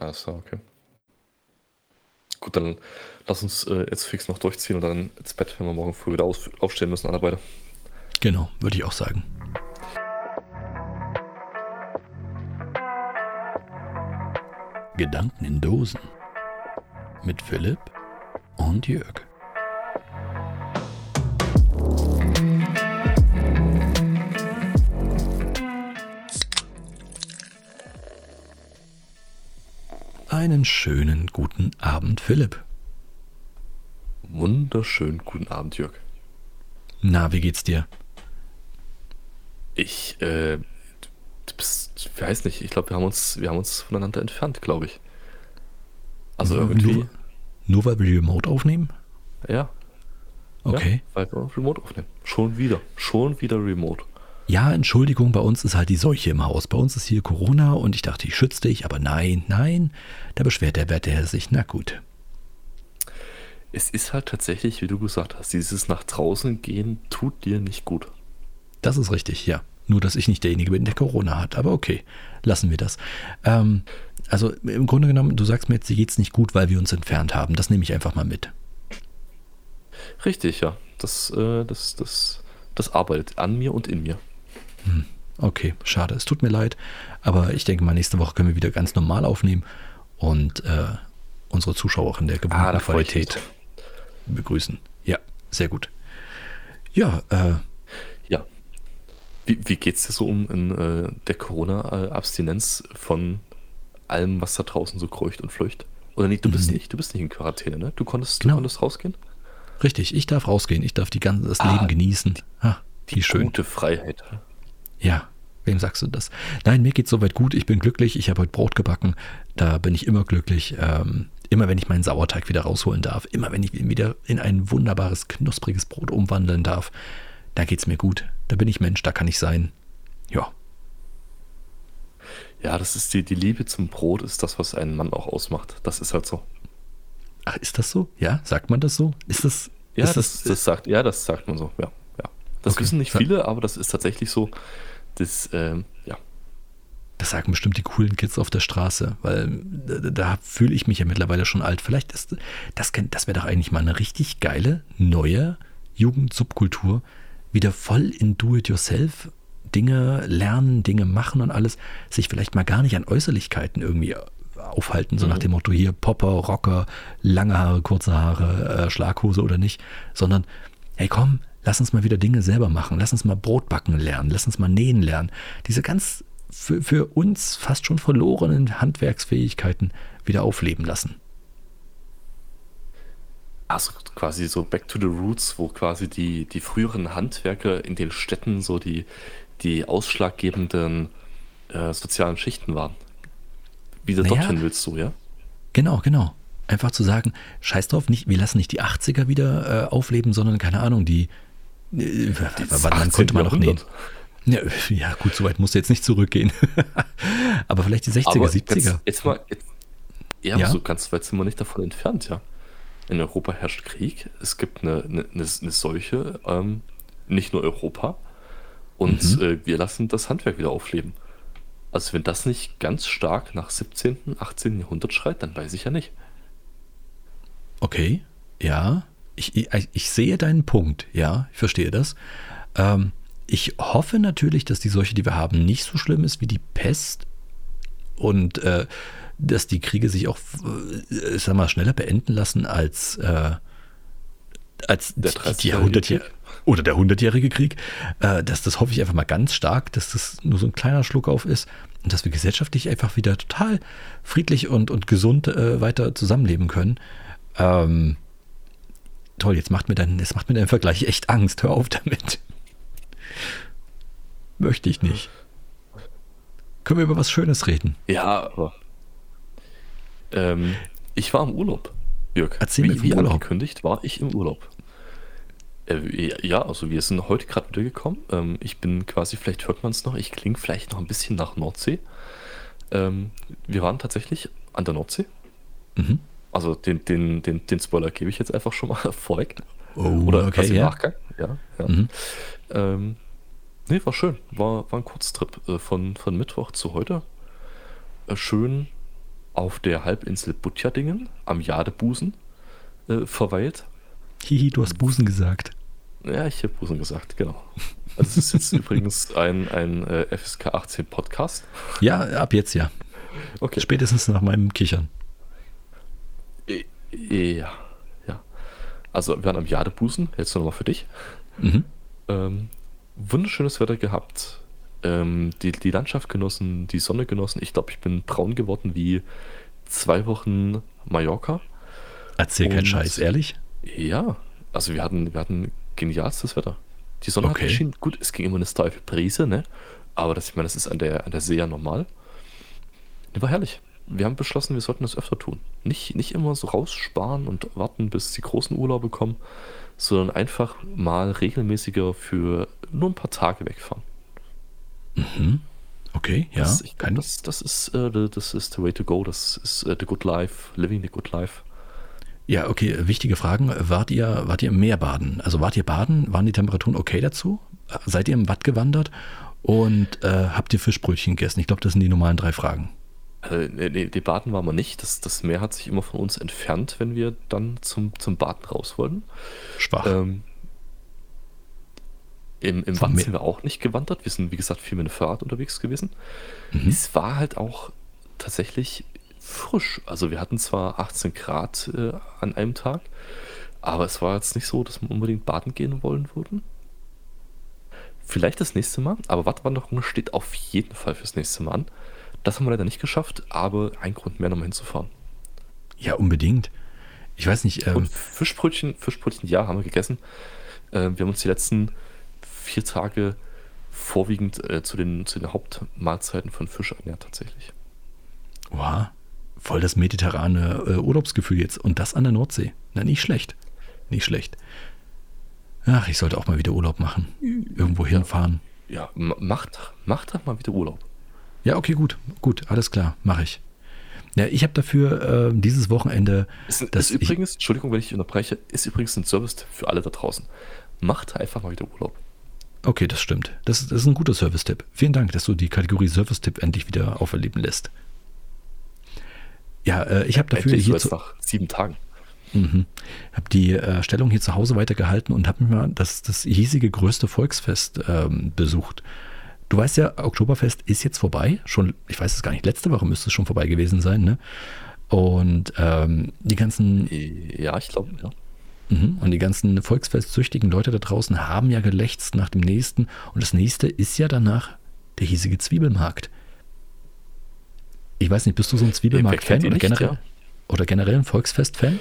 Alles klar, okay. Gut, dann lass uns äh, jetzt fix noch durchziehen und dann ins Bett, wenn wir morgen früh wieder auf, aufstehen müssen, alle beide. Genau, würde ich auch sagen. Gedanken in Dosen mit Philipp und Jörg. Einen schönen guten Abend, Philipp. Wunderschönen guten Abend, Jörg. Na, wie geht's dir? Ich, äh, du bist, ich weiß nicht, ich glaube, wir haben uns, wir haben uns voneinander entfernt, glaube ich. Also Nur- irgendwie, Nur, nur weil wir Remote aufnehmen? ja. Okay. Ja, weil wir Remote aufnehmen. Schon wieder, schon wieder Remote. Ja, Entschuldigung, bei uns ist halt die Seuche im Haus. Bei uns ist hier Corona und ich dachte, ich schütze dich, aber nein, nein. Da beschwert der werte Herr sich. Na gut. Es ist halt tatsächlich, wie du gesagt hast, dieses nach draußen gehen tut dir nicht gut. Das ist richtig, ja. Nur, dass ich nicht derjenige bin, der Corona hat. Aber okay, lassen wir das. Ähm, also im Grunde genommen, du sagst mir jetzt, dir geht's nicht gut, weil wir uns entfernt haben. Das nehme ich einfach mal mit. Richtig, ja. Das, äh, das, das, das arbeitet an mir und in mir. Okay, schade. Es tut mir leid. Aber ich denke mal, nächste Woche können wir wieder ganz normal aufnehmen und äh, unsere Zuschauer auch in der gewohnten Ah, ich mich Qualität begrüßen. Ja, sehr gut. Ja, äh, Ja. Wie, wie geht's dir so um in äh, der Corona-Abstinenz von allem, was da draußen so kreucht und fleucht? Oder nicht, du bist Nee. nicht, du bist nicht in Quarantäne, ne? Du konntest, Genau. du konntest rausgehen? richtig. Ich darf rausgehen. Ich darf die ganze, das Ah, Leben genießen. Ah, Die wie schön. gute Freiheit. Ja, wem sagst du das? Nein, mir geht's soweit gut. Ich bin glücklich. Ich habe heute Brot gebacken. Da bin ich immer glücklich. Ähm, immer wenn ich meinen Sauerteig wieder rausholen darf. Immer wenn ich ihn wieder in ein wunderbares, knuspriges Brot umwandeln darf. Da geht's mir gut. Da bin ich Mensch. Da kann ich sein. Ja, Ja, das ist die, die Liebe zum Brot ist das, was einen Mann auch ausmacht. Das ist halt so. Ach, ist das so? Ja, sagt man das so? Ist das? Ja, ist das, das sagt, ja, das sagt man so, ja. ja. Das Okay. wissen nicht viele, aber das ist tatsächlich so. Das, ähm, ja. Das sagen bestimmt die coolen Kids auf der Straße, weil da, da fühle ich mich ja mittlerweile schon alt. Vielleicht ist das, das wäre doch eigentlich mal eine richtig geile neue Jugendsubkultur, wieder voll in Do-it-yourself Dinge lernen, Dinge machen und alles, sich vielleicht mal gar nicht an Äußerlichkeiten irgendwie aufhalten, so nach dem Motto hier Popper, Rocker, lange Haare, kurze Haare, äh, Schlaghose oder nicht, sondern hey komm, lass uns mal wieder Dinge selber machen, lass uns mal Brot backen lernen, lass uns mal nähen lernen. Diese ganz für, für uns fast schon verlorenen Handwerksfähigkeiten wieder aufleben lassen. Also quasi so back to the roots, wo quasi die, die früheren Handwerker in den Städten so die, die ausschlaggebenden äh, sozialen Schichten waren. Wieder Naja. dorthin willst du, ja? Genau, genau. Einfach zu sagen, scheiß drauf, nicht, wir lassen nicht die 80er wieder äh, aufleben, sondern keine Ahnung, die, wann, wann 18. konnte man noch nähen? Ja, ja, gut, so weit musst du jetzt nicht zurückgehen. Aber vielleicht die 60er, Aber 70er. Jetzt, jetzt mal, jetzt, ja, Ja? so ganz weit sind wir nicht davon entfernt, ja. In Europa herrscht Krieg, es gibt eine, eine, eine, eine Seuche, ähm, nicht nur Europa, und Mhm. äh, wir lassen das Handwerk wieder aufleben. Also wenn das nicht ganz stark nach 17., 18. Jahrhundert schreit, dann weiß ich ja nicht. Okay, ja. Ich, ich, ich sehe deinen Punkt, ja, ich verstehe das. Ähm, ich hoffe natürlich, dass die Seuche, die wir haben, nicht so schlimm ist wie die Pest und äh, dass die Kriege sich auch, äh, sag mal, schneller beenden lassen als, äh, als Der die, 30-jährige die oder der hundertjährige Krieg. Äh, das, das hoffe ich einfach mal ganz stark, dass das nur so ein kleiner Schluck auf ist und dass wir gesellschaftlich einfach wieder total friedlich und, und gesund äh, weiter zusammenleben können. Ähm, toll, jetzt macht mir dein, jetzt macht mir dein Vergleich echt Angst. Hör auf damit. Möchte ich nicht. Können wir über was Schönes reden? Ja, aber ähm, ich war im Urlaub, Jörg. Erzähl wie, mir wie Urlaub. angekündigt war ich im Urlaub. Äh, ja, also wir sind heute gerade wieder gekommen. Ähm, ich bin quasi, vielleicht hört man es noch, ich klinge vielleicht noch ein bisschen nach Nordsee. Ähm, wir waren tatsächlich an der Nordsee. Mhm. Also den, den, den, den Spoiler gebe ich jetzt einfach schon mal vorweg. Oh, Oder okay, quasi ja. Nachgang. Ja, ja. Mhm. Ähm, nee, war schön. War, war ein Kurztrip äh, von, von Mittwoch zu heute. Äh, schön auf der Halbinsel Butjadingen am Jadebusen äh, verweilt. Hihi, du hast Busen gesagt. Ja, ich habe Busen gesagt, genau. Also es ist jetzt übrigens ein, ein äh, FSK 18 Podcast. Ja, ab jetzt ja. Okay. Spätestens nach meinem Kichern. Ja, ja. Also wir waren am Jadebusen, jetzt nochmal für dich. Mhm. Ähm, wunderschönes Wetter gehabt. Ähm, die, die Landschaft genossen, die Sonne genossen. Ich glaube, ich bin braun geworden wie zwei Wochen Mallorca. Erzähl keinen Scheiß, ehrlich? Ja, also wir hatten, wir hatten genialstes Wetter. Die Sonne Okay. hat geschienen. Gut, es ging immer eine steife Brise, ne? Aber das, ich meine, das ist an der, an der See ja normal. Die war herrlich. Wir haben beschlossen, wir sollten das öfter tun. Nicht, nicht immer so raussparen und warten, bis die großen Urlaube kommen, sondern einfach mal regelmäßiger für nur ein paar Tage wegfahren. Mhm. Okay, ja. Das, ich Kein, das, das, ist, äh, the- das ist the way to go. Das ist äh, the good life, living the good life. ja, okay, wichtige Fragen. Wart ihr, wart ihr im Meer baden? Also wart ihr baden? Waren die Temperaturen okay dazu? Seid ihr im Watt gewandert? Und äh, habt ihr Fischbrötchen gegessen? Ich glaube, das sind die normalen drei Fragen. Äh, nee, die Baden waren wir nicht. Das, das Meer hat sich immer von uns entfernt, wenn wir dann zum, zum Baden raus wollten. Schwach. Ähm, Im im Watt sind wir auch nicht gewandert. Wir sind, wie gesagt, viel mit dem Fahrrad unterwegs gewesen. Mhm. Es war halt auch tatsächlich frisch. Also wir hatten zwar 18 Grad äh, an einem Tag, aber es war jetzt nicht so, dass wir unbedingt baden gehen wollen würden. Vielleicht das nächste Mal, aber Wattwanderung steht auf jeden Fall fürs nächste Mal an. Das haben wir leider nicht geschafft, aber ein Grund mehr, nochmal hinzufahren. Ja, unbedingt. Ich weiß nicht, ähm, Und Fischbrötchen, Fischbrötchen, ja, haben wir gegessen. Ähm, wir haben uns die letzten vier Tage vorwiegend äh, zu, den, zu den Hauptmahlzeiten von Fisch ernährt, tatsächlich. wow, voll das mediterrane äh, Urlaubsgefühl jetzt. Und das an der Nordsee. Na, nicht schlecht. Nicht schlecht. Ach, ich sollte auch mal wieder Urlaub machen. Irgendwo hinfahren. Ja, ma- macht, macht doch mal wieder Urlaub. Ja, okay, gut. Gut, alles klar, mache ich. Ja, ich habe dafür äh, dieses Wochenende. Ist, Das- ist übrigens, Entschuldigung, wenn ich unterbreche, ist übrigens ein Service für alle da draußen. Macht einfach mal wieder Urlaub. Okay, das stimmt. Das, das ist ein guter Service-Tipp. Vielen Dank, dass du die Kategorie Service-Tipp endlich wieder auferleben lässt. Ja, äh, ich habe dafür Endlich hier zu, nach sieben Tagen. Mhm. Habe die äh, Stellung hier zu Hause weitergehalten und habe mir mal das, das hiesige größte Volksfest ähm, besucht. Du weißt ja, Oktoberfest ist jetzt vorbei. Schon, ich weiß es gar nicht, letzte Woche müsste es schon vorbei gewesen sein. Ne? Und ähm, die ganzen Ja, ich glaube, ja. Mhm. Und die ganzen volksfestsüchtigen Leute da draußen haben ja gelächzt nach dem nächsten. Und das nächste ist ja danach der hiesige Zwiebelmarkt. Ich weiß nicht, bist du so ein Zwiebelmarkt-Fan oder generell, ja? oder generell ein Volksfest-Fan?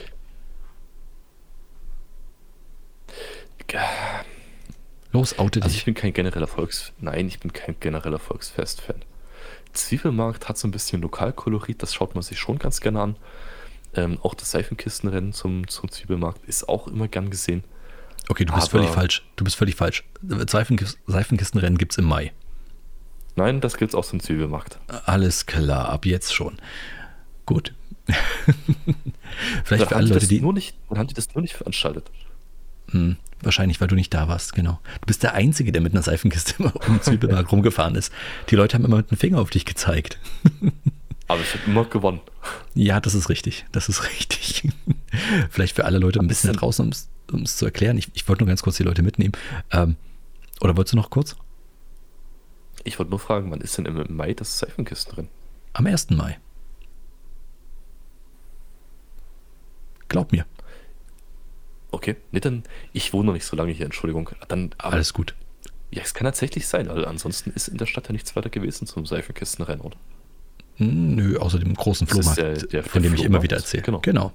Los, oute Also dich. ich bin kein genereller Volks... Nein, ich bin kein genereller Volksfest-Fan. Zwiebelmarkt hat so ein bisschen Lokalkolorit, das schaut man sich schon ganz gerne an. Ähm, auch das Seifenkistenrennen zum, zum Zwiebelmarkt ist auch immer gern gesehen. Okay, du bist aber- völlig falsch. Du bist völlig falsch. Seifenkis Seifenkistenrennen gibt es im Mai. Nein, das gilt auch zum Zwiebelmarkt. Alles klar, ab jetzt schon. Gut. Vielleicht Dann für alle Leute, die. nur nicht, dann haben die das nur nicht veranstaltet. Hm, wahrscheinlich, weil du nicht da warst, genau. Du bist der Einzige, der mit einer Seifenkiste immer um Zwiebelmarkt rumgefahren ist. Die Leute haben immer mit dem Finger auf dich gezeigt. Aber ich habe immer gewonnen. Ja, das ist richtig. Das ist richtig. Vielleicht für alle Leute ein bisschen da draußen, um es zu erklären. Ich, ich wollte nur ganz kurz die Leute mitnehmen. Ähm, oder wolltest du noch kurz? Ich wollte nur fragen, wann ist denn im Mai das Seifenkistenrennen? Am 1. Mai. Glaub mir. Okay, nee, dann, ich wohne noch nicht so lange hier, Entschuldigung. Dann, aber, Alles gut. ja, es kann tatsächlich sein, weil ansonsten ist in der Stadt ja nichts weiter gewesen zum Seifenkistenrennen, oder? Hm, Nö, außer dem großen Flohmarkt, der- der von dem ich immer Flohmarkt, wieder erzähle. genau. genau.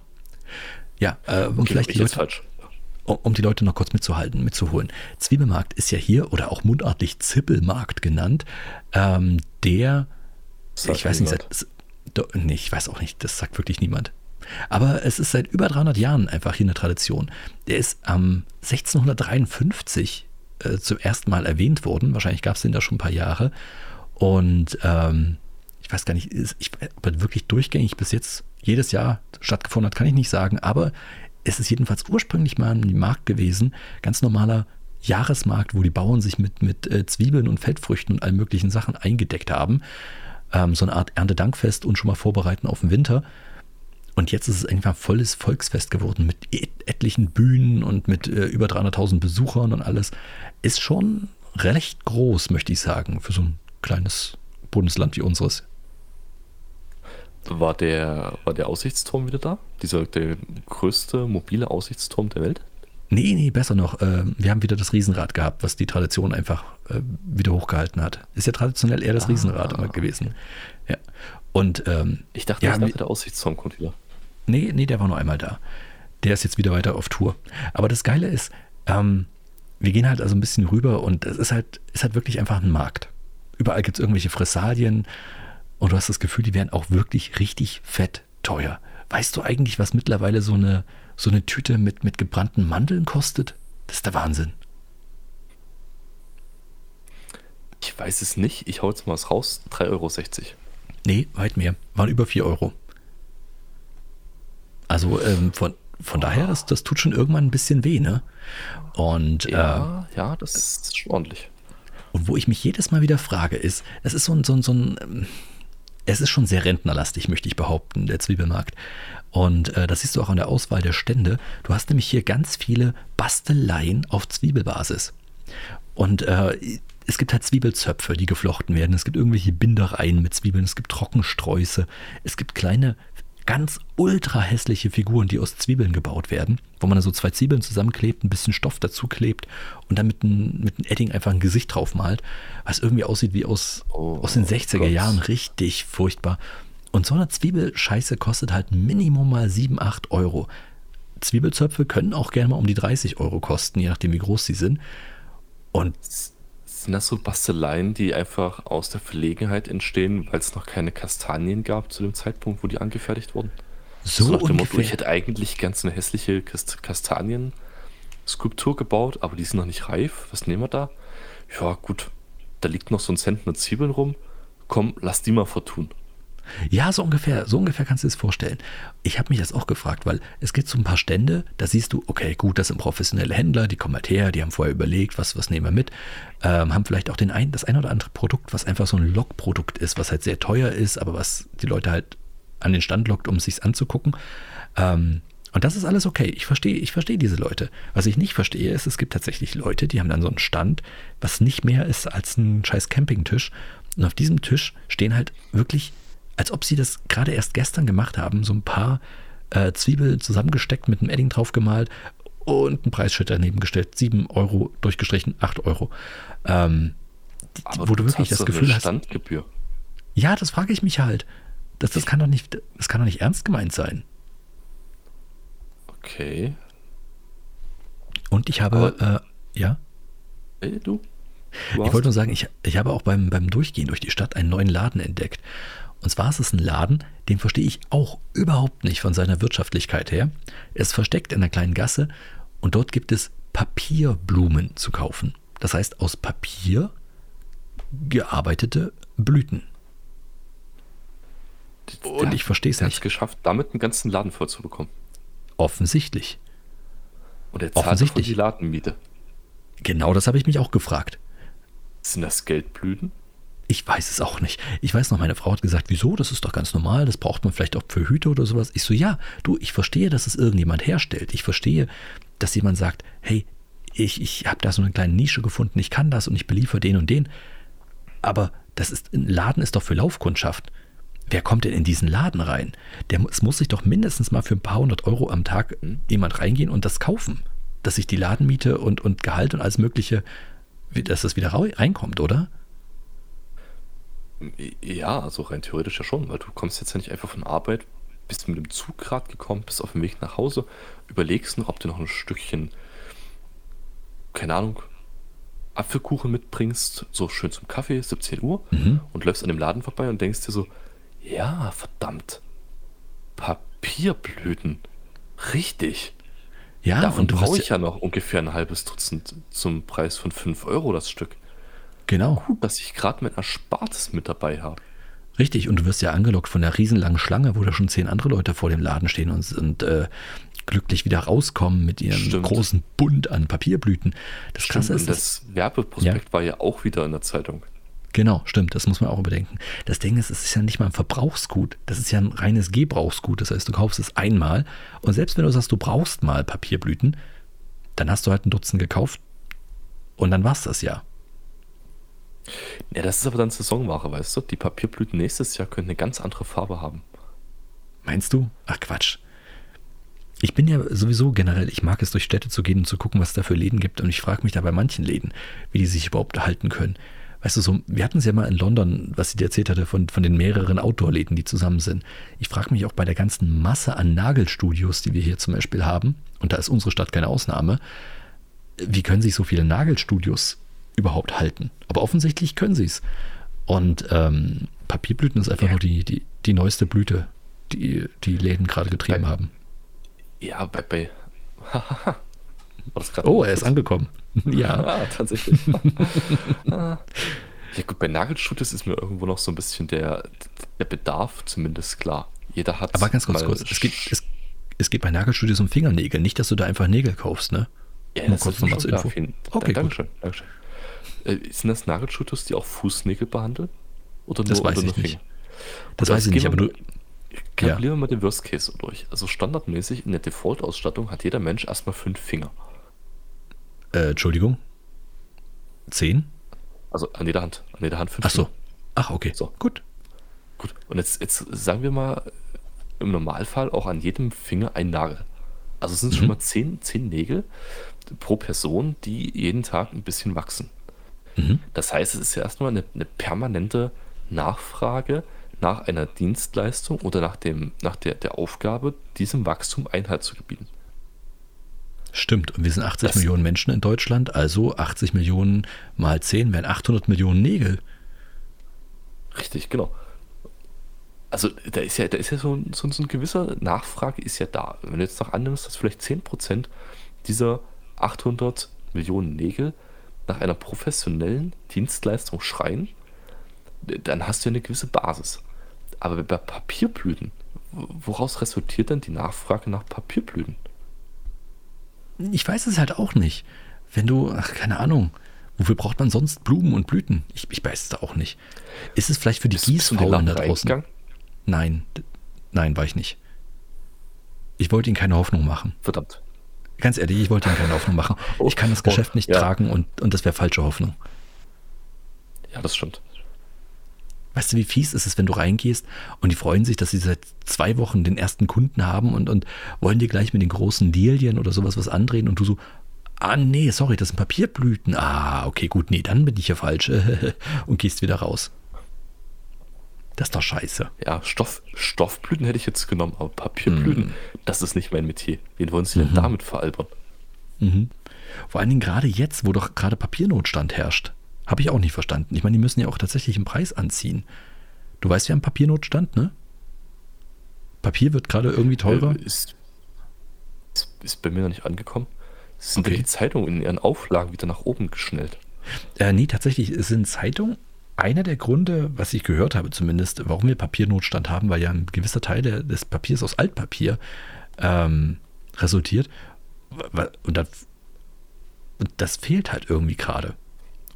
Ja, äh, um Okay, vielleicht ich die Leute, falsch. um, die Leute noch kurz mitzuhalten, mitzuholen. Zwiebelmarkt ist ja hier oder auch mundartlich Zippelmarkt genannt. Ähm, der, ich weiß nicht, seit, do, nee, ich weiß auch nicht, das sagt wirklich niemand. Aber es ist seit über 300 Jahren einfach hier eine Tradition. Der ist am 1653 äh, zum ersten Mal erwähnt worden. Wahrscheinlich gab es den da schon ein paar Jahre. Und ähm, ich weiß gar nicht, ist, ich, ob er wirklich durchgängig bis jetzt jedes Jahr stattgefunden hat, kann ich nicht sagen. Aber es ist jedenfalls ursprünglich mal ein Markt gewesen, ganz normaler Jahresmarkt, wo die Bauern sich mit, mit äh, Zwiebeln und Feldfrüchten und allen möglichen Sachen eingedeckt haben. ähm, so eine Art Erntedankfest und schon mal vorbereiten auf den Winter. Und jetzt ist es einfach volles Volksfest geworden mit et etlichen Bühnen und mit äh, über 300.000 Besuchern und alles. Ist schon recht groß, möchte ich sagen, für so ein kleines Bundesland wie unseres. War der, war der Aussichtsturm wieder da? Dieser der größte mobile Aussichtsturm der Welt? Nee, nee, besser noch. Äh, wir haben wieder das Riesenrad gehabt, was die Tradition einfach äh, wieder hochgehalten hat. Ist ja traditionell eher das ah, Riesenrad gewesen. Ja. Und ähm, ich dachte, ja, der Aussichtsturm kommt wieder. Nee, nee, der war nur einmal da. Der ist jetzt wieder weiter auf Tour. Aber das Geile ist, ähm, wir gehen halt also ein bisschen rüber und es ist halt, ist halt wirklich einfach ein Markt. Überall gibt es irgendwelche Fressalien und du hast das Gefühl, die werden auch wirklich richtig fett teuer. Weißt du eigentlich, was mittlerweile so eine, so eine Tüte mit, mit gebrannten Mandeln kostet? Das ist der Wahnsinn. Ich weiß es nicht. Ich hau jetzt mal was raus. 3,60 Euro. Nee, weit mehr. Waren über 4 Euro. Also ähm, von, von daher, das, das tut schon irgendwann ein bisschen weh, ne? Und ja, äh, ja, das ist schon ordentlich. Und wo ich mich jedes Mal wieder frage, ist, es ist so ein, so ein, so ein ähm, es ist schon sehr rentnerlastig, möchte ich behaupten, der Zwiebelmarkt. Und äh, das siehst du auch an der Auswahl der Stände. Du hast nämlich hier ganz viele Basteleien auf Zwiebelbasis. Und äh, es gibt halt Zwiebelzöpfe, die geflochten werden. Es gibt irgendwelche Bindereien mit Zwiebeln. Es gibt Trockensträuße. Es gibt kleine ganz ultra hässliche Figuren, die aus Zwiebeln gebaut werden, wo man so zwei Zwiebeln zusammenklebt, ein bisschen Stoff dazu klebt und dann mit einem mit ein Edding einfach ein Gesicht drauf malt, was irgendwie aussieht wie aus, oh, aus den 60er Gott. Jahren. Richtig furchtbar. Und so eine Zwiebelscheiße kostet halt Minimum mal 7, 8 Euro. Zwiebelzöpfe können auch gerne mal um die 30 Euro kosten, je nachdem wie groß sie sind. Und sind das so Basteleien, die einfach aus der Verlegenheit entstehen, weil es noch keine Kastanien gab zu dem Zeitpunkt, wo die angefertigt wurden? So, so nach dem Motto, ich hätte eigentlich ganz eine hässliche Kastanien-Skulptur gebaut, aber die sind noch nicht reif. Was nehmen wir da? Ja, gut, da liegt noch so ein Zentner Zwiebeln rum. Komm, lass die mal vertun. Ja, so ungefähr, so ungefähr kannst du es vorstellen. Ich habe mich das auch gefragt, weil es gibt so ein paar Stände, da siehst du, okay, gut, das sind professionelle Händler, die kommen halt her, die haben vorher überlegt, was, was nehmen wir mit, ähm, haben vielleicht auch den ein, das ein oder andere Produkt, was einfach so ein Lockprodukt ist, was halt sehr teuer ist, aber was die Leute halt an den Stand lockt, um es sich anzugucken. Ähm, und das ist alles okay. Ich verstehe, ich verstehe diese Leute. Was ich nicht verstehe, ist, es gibt tatsächlich Leute, die haben dann so einen Stand, was nicht mehr ist als ein scheiß Campingtisch. Und auf diesem Tisch stehen halt wirklich als ob sie das gerade erst gestern gemacht haben, so ein paar äh, Zwiebeln zusammengesteckt, mit einem Edding drauf gemalt und ein Preisschild daneben gestellt. 7 Euro durchgestrichen, 8 Euro. Ähm, Aber wo du wirklich das Gefühl hast. Standgebühr. Ja, das frage ich mich halt. Das, das, kann doch nicht, das kann doch nicht ernst gemeint sein. Okay. Und ich habe, äh, ja? Hey, du? du ich wollte nur sagen, ich, ich habe auch beim, beim Durchgehen durch die Stadt einen neuen Laden entdeckt. Und zwar ist es ein Laden, den verstehe ich auch überhaupt nicht von seiner Wirtschaftlichkeit her. Er ist versteckt in einer kleinen Gasse und dort gibt es Papierblumen zu kaufen. Das heißt aus Papier gearbeitete Blüten. Und ich verstehe es nicht. Er hat es geschafft, damit einen ganzen Laden voll zu bekommen. Offensichtlich. Und er zahlt Offensichtlich. die Ladenmiete. Genau das habe ich mich auch gefragt. Sind das Geldblüten? Ich weiß es auch nicht. Ich weiß noch, meine Frau hat gesagt, wieso? Das ist doch ganz normal. Das braucht man vielleicht auch für Hüte oder sowas. Ich so, ja, du, ich verstehe, dass es irgendjemand herstellt. Ich verstehe, dass jemand sagt, hey, ich, ich habe da so eine kleine Nische gefunden, ich kann das und ich beliefere den und den. Aber das ist, ein Laden ist doch für Laufkundschaft. Wer kommt denn in diesen Laden rein? Der, es muss sich doch mindestens mal für ein paar hundert Euro am Tag jemand reingehen und das kaufen. Dass sich die Ladenmiete und, und Gehalt und alles Mögliche, dass das wieder reinkommt, oder? Ja, also rein theoretisch ja schon, weil du kommst jetzt ja nicht einfach von Arbeit, bist mit dem Zug gerade gekommen, bist auf dem Weg nach Hause, überlegst noch, ob du noch ein Stückchen, keine Ahnung, Apfelkuchen mitbringst, so schön zum Kaffee, 17 Uhr, mhm. und läufst an dem Laden vorbei und denkst dir so, ja, verdammt, Papierblüten, richtig. Ja, Davon brauche ich ja noch ungefähr ein halbes Dutzend zum Preis von 5 Euro das Stück. Genau. Gut, dass ich gerade mit Erspartes mit dabei habe. Richtig, und du wirst ja angelockt von der riesenlangen Schlange, wo da schon zehn andere Leute vor dem Laden stehen und, und äh, glücklich wieder rauskommen mit ihrem Stimmt. großen Bund an Papierblüten. Das Stimmt, Krasse ist. Und das Werbeprospekt ja. war ja auch wieder in der Zeitung. Genau, stimmt, das muss man auch überdenken. Das Ding ist, es ist ja nicht mal ein Verbrauchsgut, das ist ja ein reines Gebrauchsgut. Das heißt, du kaufst es einmal und selbst wenn du sagst, du brauchst mal Papierblüten, dann hast du halt ein Dutzend gekauft und dann war's das ja. Ja, das ist aber dann Saisonware, weißt du? Die Papierblüten nächstes Jahr können eine ganz andere Farbe haben. Meinst du? Ach Quatsch. Ich bin ja sowieso generell, ich mag es durch Städte zu gehen und zu gucken, was es da für Läden gibt. Und ich frage mich da bei manchen Läden, wie die sich überhaupt halten können. Weißt du, so, wir hatten es ja mal in London, was sie dir erzählt hatte, von, von den mehreren Outdoor-Läden, die zusammen sind. Ich frage mich auch bei der ganzen Masse an Nagelstudios, die wir hier zum Beispiel haben, und da ist unsere Stadt keine Ausnahme, wie können sich so viele Nagelstudios überhaupt halten? Aber offensichtlich können sie es. Und ähm, Papierblüten ist einfach ja. nur die, die, die neueste Blüte, die die Läden gerade getrieben bei, haben. Ja, bei. bei oh, er ist angekommen. ja. ah, tatsächlich. ja, gut, bei Nagelstudios ist mir irgendwo noch so ein bisschen der, der Bedarf zumindest klar. Jeder hat. Aber ganz kurz, kurz. Es geht, es, es geht bei Nagelstudios um Fingernägel, nicht, dass du da einfach Nägel kaufst, ne? Ja, Nur kurz nochmal zur Info. Okay, Dankeschön, Dankeschön. Äh, sind das Nagelstudios, die auch Fußnägel behandeln? Oder nur, das weiß oder ich nicht. Das weiß ich nicht, aber du. Kalkulieren wir mal den Worst Case durch. Also standardmäßig in der Default-Ausstattung hat jeder Mensch erstmal fünf Finger. Äh, Entschuldigung? Zehn? Also an jeder Hand. An jeder Hand fünf Ach so. Finger. Ach, okay. So. Gut. Gut. Und jetzt, jetzt sagen wir mal im Normalfall auch an jedem Finger ein Nagel. Also es sind mhm. schon mal zehn, zehn Nägel pro Person, die jeden Tag ein bisschen wachsen. Mhm. Das heißt, es ist ja erstmal eine, eine permanente Nachfrage nach einer Dienstleistung oder nach, dem, nach der, der Aufgabe, diesem Wachstum Einhalt zu gebieten. Stimmt, und wir sind 80 das Millionen Menschen in Deutschland, also 80 Millionen mal 10 wären 800 Millionen Nägel. Richtig, genau. Also da ist ja, da ist ja so, so, so eine gewisse Nachfrage ist ja da. Wenn du jetzt noch annimmst, dass vielleicht 10% dieser 800 Millionen Nägel nach einer professionellen Dienstleistung schreien, dann hast du eine gewisse Basis. Aber bei Papierblüten, woraus resultiert dann die Nachfrage nach Papierblüten? Ich weiß es halt auch nicht. Wenn du, ach, keine Ahnung, wofür braucht man sonst Blumen und Blüten? Ich, ich weiß es da auch nicht. Ist es vielleicht für die Gießfrauen da draußen? Nein, nein, war ich nicht. Ich wollte ihnen keine Hoffnung machen. Verdammt. Ganz ehrlich, ich wollte ihnen keine Hoffnung machen. Oh, ich kann das Geschäft oh, nicht ja. tragen und, und das wäre falsche Hoffnung. Ja, das stimmt. Weißt du, wie fies ist es, wenn du reingehst und die freuen sich, dass sie seit zwei Wochen den ersten Kunden haben und, und wollen dir gleich mit den großen Lilien oder sowas was andrehen und du so, ah nee, sorry, das sind Papierblüten. Ah, okay, gut, nee, dann bin ich ja falsch und gehst wieder raus. Das ist doch scheiße. Ja, Stoff, Stoffblüten hätte ich jetzt genommen, aber Papierblüten, mm. das ist nicht mein Metier. Wen wollen Sie denn mhm. damit veralbern? Mhm. Vor allen Dingen gerade jetzt, wo doch gerade Papiernotstand herrscht. Habe ich auch nicht verstanden. Ich meine, die müssen ja auch tatsächlich einen Preis anziehen. Du weißt, wir haben Papiernotstand, ne? Papier wird gerade irgendwie teurer. Äh, ist, ist, bei mir noch nicht angekommen. Sind okay. die Zeitungen in ihren Auflagen wieder nach oben geschnellt? Äh, nee, tatsächlich sind Zeitungen einer der Gründe, was ich gehört habe zumindest, warum wir Papiernotstand haben, weil ja ein gewisser Teil der, des Papiers aus Altpapier ähm, resultiert. Und das, das fehlt halt irgendwie gerade.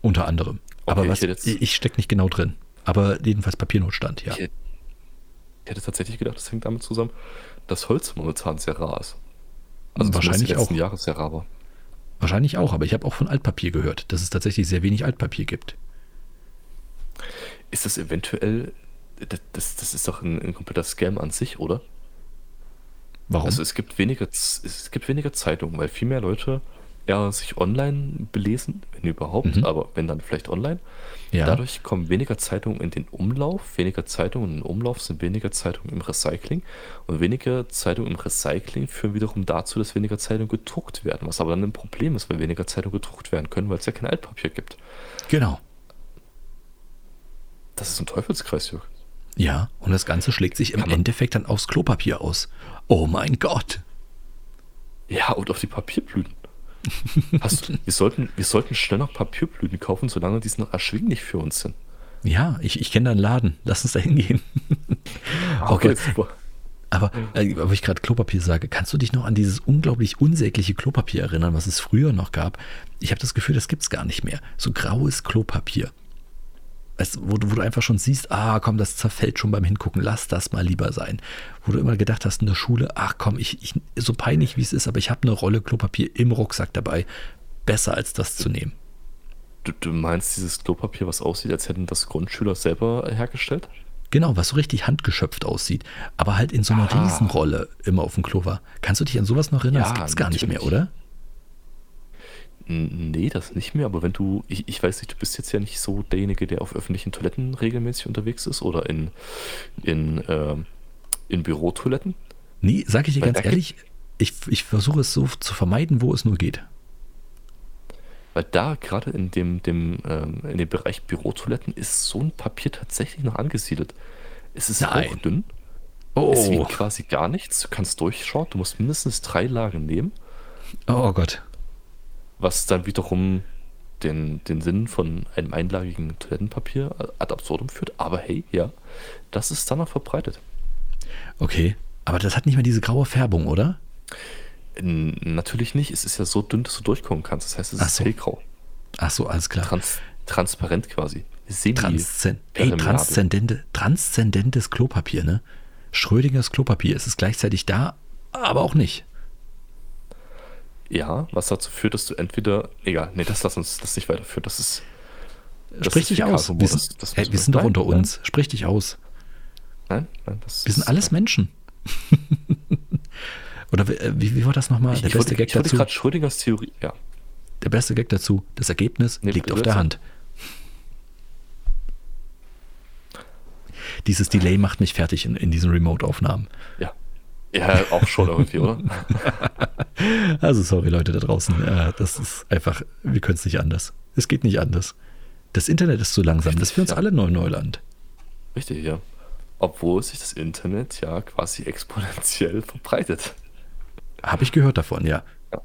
Unter anderem. Okay, Aber was, ich, ich stecke nicht genau drin. Aber jedenfalls Papiernotstand, ja. Ich hätte, ich hätte tatsächlich gedacht, das hängt damit zusammen, dass Holz momentan sehr rar ist. Also wahrscheinlich auch. Jahre sehr rar war. Wahrscheinlich auch, aber ich habe auch von Altpapier gehört, dass es tatsächlich sehr wenig Altpapier gibt. Ist das eventuell, das, das ist doch ein, ein kompletter Scam an sich, oder? Warum? Also es gibt weniger, es gibt weniger Zeitungen, weil viel mehr Leute eher sich online belesen, wenn überhaupt, mhm. aber wenn dann vielleicht online. Ja. Dadurch kommen weniger Zeitungen in den Umlauf, weniger Zeitungen in den Umlauf sind weniger Zeitungen im Recycling und weniger Zeitungen im Recycling führen wiederum dazu, dass weniger Zeitungen gedruckt werden, was aber dann ein Problem ist, weil weniger Zeitungen gedruckt werden können, weil es ja kein Altpapier gibt. Genau. Das ist ein Teufelskreis, Jörg. Ja, und das Ganze schlägt sich im Endeffekt dann aufs Klopapier aus. Oh mein Gott. Ja, und auf die Papierblüten. Hast, wir, sollten, wir sollten schnell noch Papierblüten kaufen, solange die noch erschwinglich für uns sind. Ja, ich, ich kenne da einen Laden. Lass uns da hingehen. Ah, okay, super. Aber, äh, wo ich gerade Klopapier sage, kannst du dich noch an dieses unglaublich unsägliche Klopapier erinnern, was es früher noch gab? Ich habe das Gefühl, das gibt es gar nicht mehr. So graues Klopapier. Weißt, wo, du, wo du einfach schon siehst, ah, komm, das zerfällt schon beim Hingucken, lass das mal lieber sein. Wo du immer gedacht hast in der Schule, ach komm, ich, ich so peinlich wie es ist, aber ich habe eine Rolle Klopapier im Rucksack dabei. Besser als das zu nehmen. Du, du meinst dieses Klopapier, was aussieht, als hätten das Grundschüler selber hergestellt? Genau, was so richtig handgeschöpft aussieht, aber halt in so einer Ah. Riesenrolle immer auf dem Klo war. Kannst du dich an sowas noch erinnern? Ja, das gibt's gar nicht mehr, natürlich. oder? Nee, das nicht mehr, aber wenn du, ich, ich weiß nicht, du bist jetzt ja nicht so derjenige, der auf öffentlichen Toiletten regelmäßig unterwegs ist oder in, in, ähm, in Bürotoiletten. Nee, sag ich dir Weil ganz ehrlich, ich, ich versuche es so zu vermeiden, wo es nur geht. Weil da gerade in dem, dem, ähm, in dem Bereich Bürotoiletten ist so ein Papier tatsächlich noch angesiedelt. Es ist Nein. hauchdünn, Oh, es wiegt quasi gar nichts, du kannst durchschauen, du musst mindestens drei Lagen nehmen, oh Gott. Was dann wiederum den, den Sinn von einem einlagigen Toilettenpapier ad absurdum führt. Aber hey, ja, das ist dann noch verbreitet. Okay, aber das hat nicht mehr diese graue Färbung, oder? Natürlich nicht, es ist ja so dünn, dass du durchkommen kannst. Das heißt, es Ach ist so. hellgrau. Ach so, alles klar. Trans transparent quasi. Transzen ey, permeabel. transzendente, transzendentes Klopapier, ne? Schrödingers Klopapier. Es ist gleichzeitig da, aber auch nicht. Ja, was dazu führt, dass du entweder. Egal, nee, das lass uns das nicht weiterführen. Das ist. das Sprich ist dich aus. Wir sind, das- das hey, wir sind doch unter nein, uns. Sprich dich aus. Nein, nein, das Wir sind ist- alles Menschen. Oder wie, äh, wie, wie war das nochmal? Der ich beste wollte, Gag ich dazu. gerade Schrödingers Theorie. Ja, Der beste Gag dazu. Das Ergebnis Nee, liegt auf der. Hand. Dieses Delay macht mich fertig in, in diesen Remote-Aufnahmen. ja. Ja, auch schon irgendwie, oder? Also sorry Leute da draußen, äh, das ist einfach, wir können es nicht anders. Es geht nicht anders. Das Internet ist zu langsam, das ist für uns ja. alle neu Neuland. Richtig, ja. Obwohl sich das Internet ja quasi exponentiell verbreitet. Habe ich gehört davon, ja. Ja.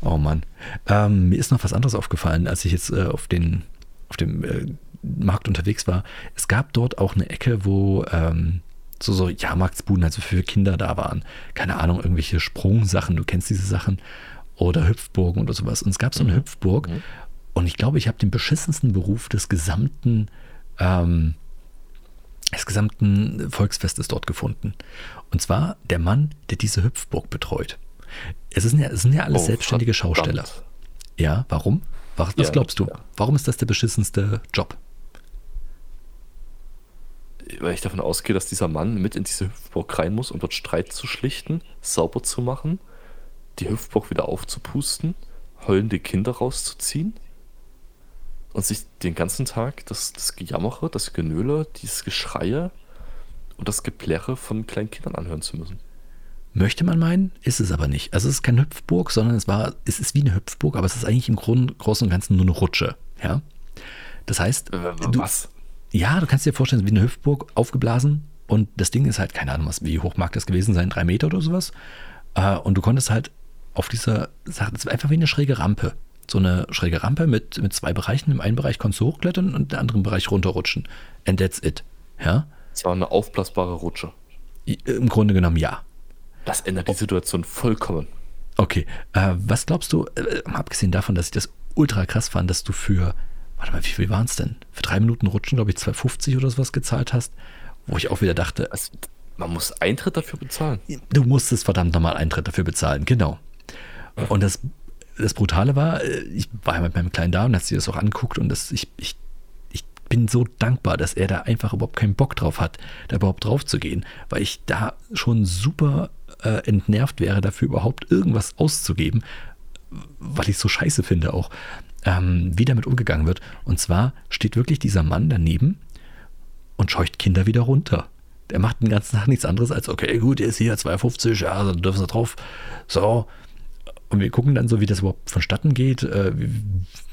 Oh Mann. Ähm, mir ist noch was anderes aufgefallen, als ich jetzt äh, auf, den, auf dem äh, Markt unterwegs war. Es gab dort auch eine Ecke, wo ähm, so, so Jahrmarktsbuden, also für Kinder da waren. Keine Ahnung, irgendwelche Sprungsachen, du kennst diese Sachen. Oder Hüpfburgen oder sowas. Und es gab so eine Hüpfburg. Mhm. Und ich glaube, ich habe den beschissensten Beruf des gesamten, ähm, des gesamten Volksfestes dort gefunden. Und zwar der Mann, der diese Hüpfburg betreut. Es sind ja, es sind ja alles Oh, selbstständige verdammt. Schausteller. Ja, warum? Was, was Ja, glaubst du? ja. Warum ist das der beschissenste Job? Weil ich davon ausgehe, dass dieser Mann mit in diese Hüpfburg rein muss, um dort Streit zu schlichten, sauber zu machen, die Hüpfburg wieder aufzupusten, heulende Kinder rauszuziehen und sich den ganzen Tag das, das Gejammere, das Genöle, dieses Geschreie und das Geplärre von kleinen Kindern anhören zu müssen. Möchte man meinen, ist es aber nicht. Also es ist keine Hüpfburg, sondern es war, es ist wie eine Hüpfburg, aber es ist eigentlich im Grund, Großen und Ganzen nur eine Rutsche. Ja? Das heißt, Äh, du, Was? Ja, du kannst dir vorstellen, wie eine Hüpfburg aufgeblasen und das Ding ist halt, keine Ahnung, was, wie hoch mag das gewesen sein, drei Meter oder sowas. Äh, und du konntest halt auf dieser Sache, das war einfach wie eine schräge Rampe. So eine schräge Rampe mit, mit zwei Bereichen. Im einen Bereich konntest du hochklettern und im anderen Bereich runterrutschen. And that's it. Ja? Es war eine aufblasbare Rutsche. Im Grunde genommen ja. Das ändert die Situation vollkommen. Okay, äh, was glaubst du, äh, abgesehen davon, dass ich das ultra krass fand, dass du für, warte mal, wie viel waren es denn? Für drei Minuten Rutschen, glaube ich, 2,50 oder sowas gezahlt hast, wo ich auch wieder dachte, Also, man muss Eintritt dafür bezahlen. du musstest verdammt nochmal Eintritt dafür bezahlen, genau. Und das, das Brutale war, äh, ich war ja mit meinem Kleinen da und hat sich das auch anguckt und das, ich, ich, ich bin so dankbar, dass er da einfach überhaupt keinen Bock drauf hat, da überhaupt drauf zu gehen, weil ich da schon super äh, entnervt wäre, dafür überhaupt irgendwas auszugeben, weil ich es so scheiße finde auch, ähm, wie damit umgegangen wird. Und zwar steht wirklich dieser Mann daneben und scheucht Kinder wieder runter. Der macht den ganzen Tag nichts anderes als, okay, gut, er ist hier 2,50, ja, dann dürfen sie drauf. So. Und wir gucken dann so, wie das überhaupt vonstatten geht, äh, wie,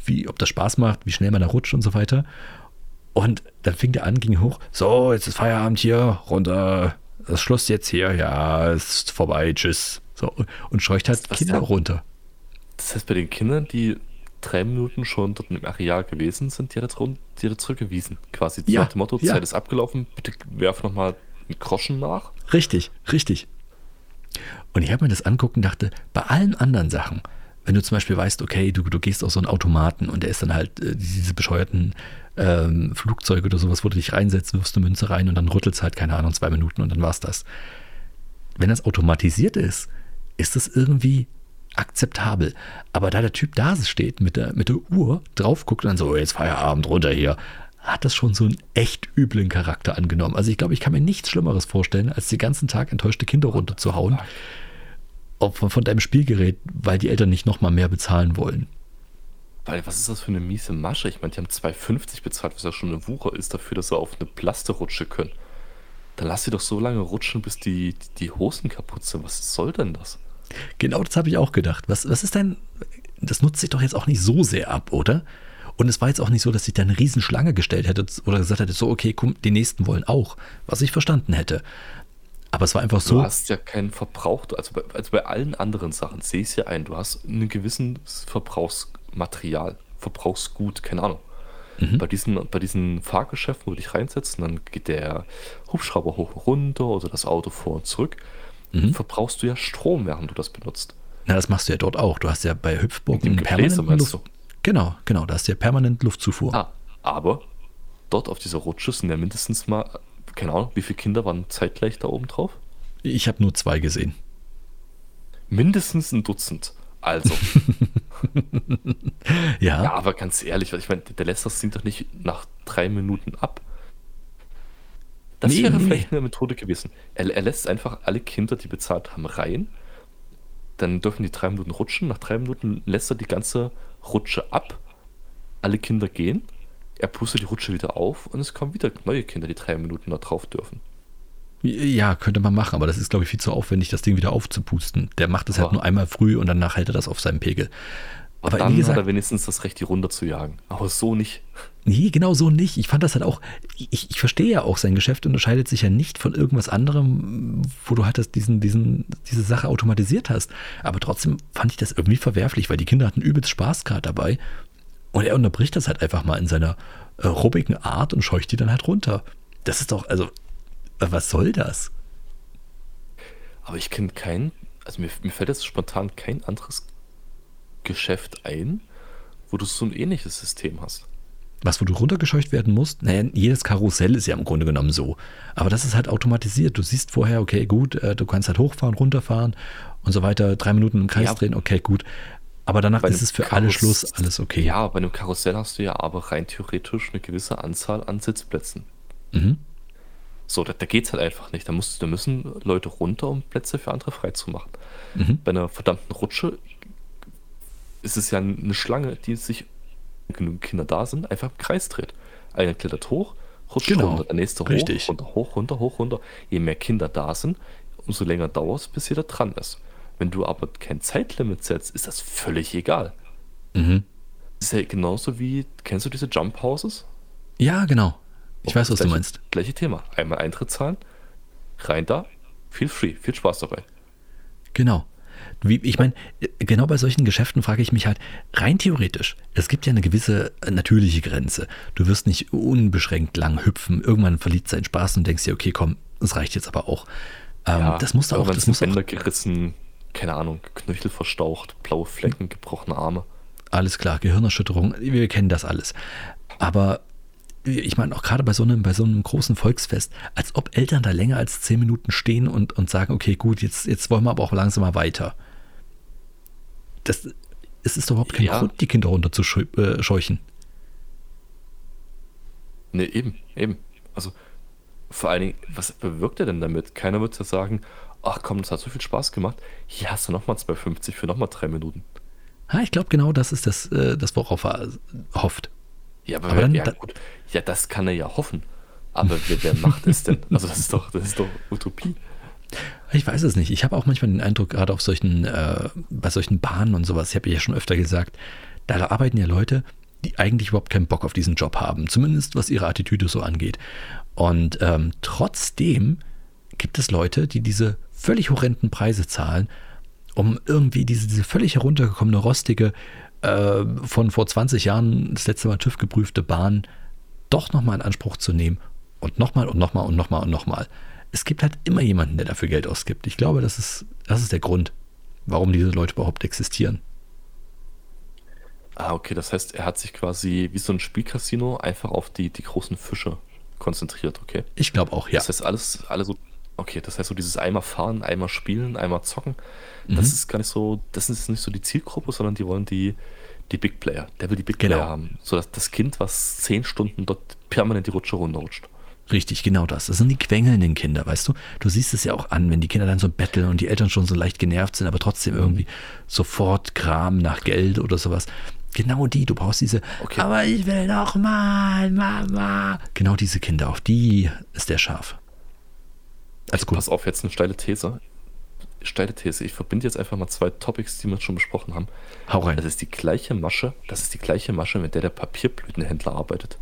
wie, ob das Spaß macht, wie schnell man da rutscht und so weiter. Und dann fing der an, ging hoch, so, jetzt ist Feierabend hier, runter, das Schluss jetzt hier, ja, ist vorbei, tschüss. So, und scheucht halt Kinder runter. Das heißt, bei den Kindern, die drei Minuten schon dort im Areal gewesen sind, die hat er, zurückgewiesen. Quasi Ja, nach dem Motto, ja. Zeit ist abgelaufen, bitte werf nochmal einen Groschen nach. Richtig, richtig. Und ich habe mir das anguckt und dachte, bei allen anderen Sachen wenn du zum Beispiel weißt, okay, du, du gehst auf so einen Automaten und der ist dann halt äh, diese bescheuerten ähm, Flugzeuge oder sowas, wo du dich reinsetzt, wirfst eine Münze rein und dann rüttelst halt, keine Ahnung, zwei Minuten und dann war's das. Wenn das automatisiert ist, ist das irgendwie akzeptabel. Aber da der Typ da steht mit der, mit der Uhr, drauf guckt und dann so, oh, jetzt Feierabend runter hier, hat das schon so einen echt üblen Charakter angenommen. Also ich glaube, ich kann mir nichts Schlimmeres vorstellen, als den ganzen Tag enttäuschte Kinder runterzuhauen von, von deinem Spielgerät, weil die Eltern nicht nochmal mehr bezahlen wollen. Weil, was ist das für eine miese Masche? Ich meine, die haben 2,50 bezahlt, was ja schon eine Wucher ist dafür, dass sie auf eine Plaste rutschen können. Dann lass sie doch so lange rutschen, bis die, die Hosen kaputt sind. Was soll denn das? Genau das habe ich auch gedacht. Was, was ist denn, das nutzt sich doch jetzt auch nicht so sehr ab, oder? Und es war jetzt auch nicht so, dass sich da eine Riesenschlange gestellt hätte oder gesagt hätte, so, okay, komm, die nächsten wollen auch, was ich verstanden hätte. Aber es war einfach so. Du hast ja keinen Verbrauch, also bei, also bei allen anderen Sachen sehe ich es ja ein, du hast einen gewissen Verbrauchsmaterial, Verbrauchsgut, keine Ahnung. Mhm. Bei, diesen, bei diesen Fahrgeschäften, wo du dich reinsetzt, dann geht der Hubschrauber hoch und runter oder das Auto vor und zurück, mhm. verbrauchst du ja Strom, während du das benutzt. Na, das machst du ja dort auch. Du hast ja bei Hüpfburg einen permanenten Luft. Genau, genau, da hast du ja permanent Luftzufuhr. Ah, aber dort auf dieser Rutsche sind ja mindestens mal, keine Ahnung, wie viele Kinder waren zeitgleich da oben drauf? Ich habe nur zwei gesehen. Mindestens ein Dutzend. Also. ja. Ja, aber ganz ehrlich, ich meine, der lässt das Ding doch nicht nach drei Minuten ab. Das nee, wäre nee. vielleicht eine Methode gewesen. Er, er, lässt einfach alle Kinder, die bezahlt haben, rein. Dann dürfen die drei Minuten rutschen. Nach drei Minuten lässt er die ganze Rutsche ab. Alle Kinder gehen. Er pustet die Rutsche wieder auf und es kommen wieder neue Kinder, die drei Minuten da drauf dürfen. Ja, könnte man machen, aber das ist, glaube ich, viel zu aufwendig, das Ding wieder aufzupusten. Der macht es halt nur einmal früh und danach hält er das auf seinem Pegel. Aber dann gesagt, hat er wenigstens das Recht, die runter zu jagen. Aber so nicht. Nee, genau so nicht. Ich fand das halt auch, ich, ich verstehe ja auch, sein Geschäft unterscheidet sich ja nicht von irgendwas anderem, wo du halt das, diesen, diesen, diese Sache automatisiert hast. Aber trotzdem fand ich das irgendwie verwerflich, weil die Kinder hatten übelst Spaß gerade dabei. Und er unterbricht das halt einfach mal in seiner äh, rubbigen Art und scheucht die dann halt runter. Das ist doch, also, was soll das? Aber ich kenne keinen, also mir, mir fällt jetzt spontan kein anderes Geschäft ein, wo du so ein ähnliches System hast. Was, wo du runtergescheucht werden musst? Naja, jedes Karussell ist ja im Grunde genommen so. Aber das ist halt automatisiert. Du siehst vorher, okay, gut, äh, du kannst halt hochfahren, runterfahren und so weiter, drei Minuten im Kreis ja. drehen, okay, gut. Aber danach ist es für Karuss alle Schluss, alles okay. Ja, bei einem Karussell hast du ja aber rein theoretisch eine gewisse Anzahl an Sitzplätzen. Mhm. So, da, da geht es halt einfach nicht. Da, musst, da müssen Leute runter, um Plätze für andere freizumachen. Mhm. Bei einer verdammten Rutsche ist es ja eine Schlange, die sich, wenn genug Kinder da sind, einfach im Kreis dreht. Einer klettert hoch, rutscht genau. runter, der nächste Richtig. hoch, runter, hoch, runter, hoch, runter. Je mehr Kinder da sind, umso länger dauert es, bis jeder dran ist. Wenn du aber kein Zeitlimit setzt, ist das völlig egal. Mhm. Das ist ja genauso wie, kennst du diese Jump Houses? Ja, genau. Ich oh, weiß, was gleiche, du meinst. Gleiche Thema. Einmal Eintritt zahlen, rein da, viel free, viel Spaß dabei. Genau. Wie, ich meine, genau bei solchen Geschäften frage ich mich halt, rein theoretisch, es gibt ja eine gewisse natürliche Grenze. Du wirst nicht unbeschränkt lang hüpfen. Irgendwann verliert sein Spaß und denkst dir, okay, komm, es reicht jetzt aber auch. Ähm, ja, das muss auch. Das muss Bänder auch, gerissen, keine Ahnung, Knöchel verstaucht, blaue Flecken, gebrochene Arme. Alles klar, Gehirnerschütterung, wir kennen das alles. Aber ich meine auch gerade bei so einem, bei so einem großen Volksfest, als ob Eltern da länger als zehn Minuten stehen und, und sagen, okay, gut, jetzt, jetzt wollen wir aber auch langsam mal weiter das, es ist doch überhaupt kein ja. Grund, die Kinder runterzuscheuchen. Äh, nee, eben, eben. Also vor allen Dingen, was bewirkt er denn damit? Keiner wird ja sagen, ach komm, das hat so viel Spaß gemacht. Hier hast du nochmal 2,50 für nochmal drei Minuten. Ha, ich glaube, genau das ist das, äh, das worauf er hofft. Ja, aber, aber dann, ja, gut. ja, das kann er ja hoffen. Aber wer, wer macht es denn? Also das ist doch, das ist doch Utopie. Ich weiß es nicht. Ich habe auch manchmal den Eindruck, gerade auf solchen, äh, bei solchen Bahnen und sowas, ich habe ja schon öfter gesagt, da arbeiten ja Leute, die eigentlich überhaupt keinen Bock auf diesen Job haben, zumindest was ihre Attitüde so angeht. Und ähm, trotzdem gibt es Leute, die diese völlig horrenden Preise zahlen, um irgendwie diese, diese völlig heruntergekommene, rostige, äh, von vor 20 Jahren das letzte Mal TÜV geprüfte Bahn doch nochmal in Anspruch zu nehmen und nochmal und nochmal und nochmal und nochmal es gibt halt immer jemanden, der dafür Geld ausgibt. Ich glaube, das ist, das ist der Grund, warum diese Leute überhaupt existieren. Ah, okay, das heißt, er hat sich quasi wie so ein Spielcasino einfach auf die, die großen Fische konzentriert, okay? Ich glaube auch, ja. Das heißt, alles, alle so, okay, das heißt so dieses einmal fahren, einmal spielen, einmal zocken, das Mhm. ist gar nicht so, das ist nicht so die Zielgruppe, sondern die wollen die, die Big Player. Der will die Big Genau. Player haben. So dass das Kind, was zehn Stunden dort permanent die Rutsche runterrutscht. Richtig, genau das. Das sind die quengelnden Kinder, weißt du? Du siehst es ja auch an, wenn die Kinder dann so betteln und die Eltern schon so leicht genervt sind, aber trotzdem irgendwie sofort Kram nach Geld oder sowas. Genau die, du brauchst diese, Okay. aber ich will noch mal, Mama. Genau diese Kinder, auf die ist der scharf. Als gut. Pass auf, jetzt eine steile These. Steile These. Ich verbinde jetzt einfach mal zwei Topics, die wir schon besprochen haben. Hau rein. Das ist die gleiche Masche, das ist die gleiche Masche, mit der der Papierblütenhändler arbeitet.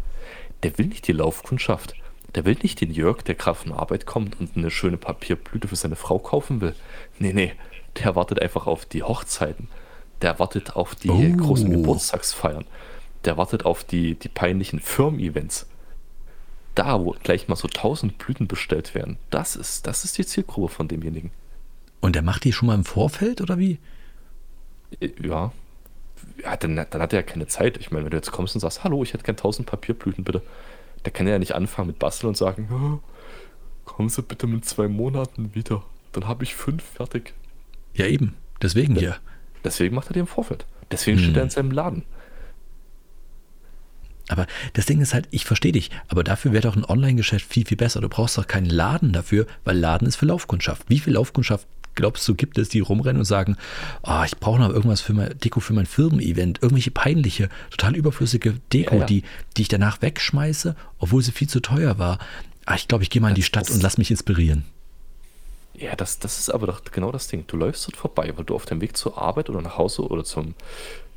Der will nicht die Laufkundschaft. Der will nicht den Jörg, der gerade von Arbeit kommt und eine schöne Papierblüte für seine Frau kaufen will. Nee, nee. Der wartet einfach auf die Hochzeiten. Der wartet auf die Oh. großen Geburtstagsfeiern. Der wartet auf die, die peinlichen Firmen-Events. Da, wo gleich mal so tausend Blüten bestellt werden. Das ist, das ist die Zielgruppe von demjenigen. Und der macht die schon mal im Vorfeld oder wie? Äh, Ja. ja dann, dann hat er ja keine Zeit. Ich meine, wenn du jetzt kommst und sagst, hallo, ich hätte gern 1000 Papierblüten, bitte. Der kann ja nicht anfangen mit Basteln und sagen, "Ja, kommen Sie bitte mit zwei Monaten wieder. Dann habe ich fünf fertig. Ja, eben. Deswegen hier. Deswegen macht er die im Vorfeld. Deswegen Hm. steht er in seinem Laden. Aber das Ding ist halt, ich verstehe dich, aber dafür wäre doch ein Online-Geschäft viel, viel besser. Du brauchst doch keinen Laden dafür, weil Laden ist für Laufkundschaft. Wie viel Laufkundschaft glaubst du, gibt es, die rumrennen und sagen, ah, ich brauche noch irgendwas für mein Deko für mein Firmen-Event, irgendwelche peinliche, total überflüssige Deko, Ja, ja. Die, die ich danach wegschmeiße, obwohl sie viel zu teuer war. Ah, ich glaube, ich gehe mal in die Stadt das- und lass mich inspirieren. Ja, das, das ist aber doch genau das Ding. Du läufst dort vorbei, weil du auf dem Weg zur Arbeit oder nach Hause oder zum,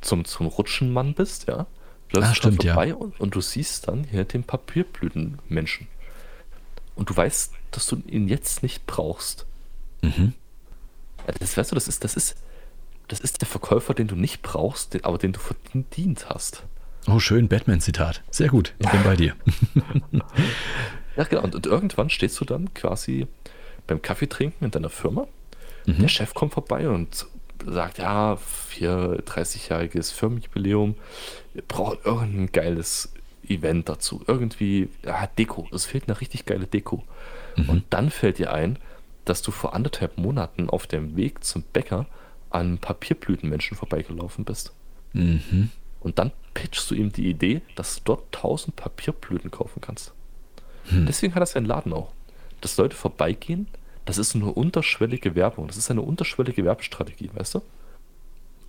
zum, zum Rutschenmann bist, ja. Du läufst Ah, dort stimmt, ja. vorbei und, und du siehst dann hier den Papierblütenmenschen. Und du weißt, dass du ihn jetzt nicht brauchst. Mhm. Das weißt du, das ist, das ist, das ist der Verkäufer, den du nicht brauchst, den, aber den du verdient hast. Oh, schön, Batman-Zitat. Sehr gut, ich bin bei dir. Ja, genau. Und, und irgendwann stehst du dann quasi beim Kaffeetrinken in deiner Firma. Mhm. Der Chef kommt vorbei und sagt, ja, für 30-jähriges Firmenjubiläum, wir brauchen irgendein geiles Event dazu. Irgendwie, ja, Deko. Es fehlt eine richtig geile Deko. Mhm. Und dann fällt dir ein, dass du vor anderthalb Monaten auf dem Weg zum Bäcker an Papierblütenmenschen vorbeigelaufen bist. Mhm. Und dann pitchst du ihm die Idee, dass du dort 1000 Papierblüten kaufen kannst. Hm. Deswegen hat er seinen Laden auch. Dass Leute vorbeigehen, das ist eine unterschwellige Werbung. Das ist eine unterschwellige Werbestrategie, weißt du?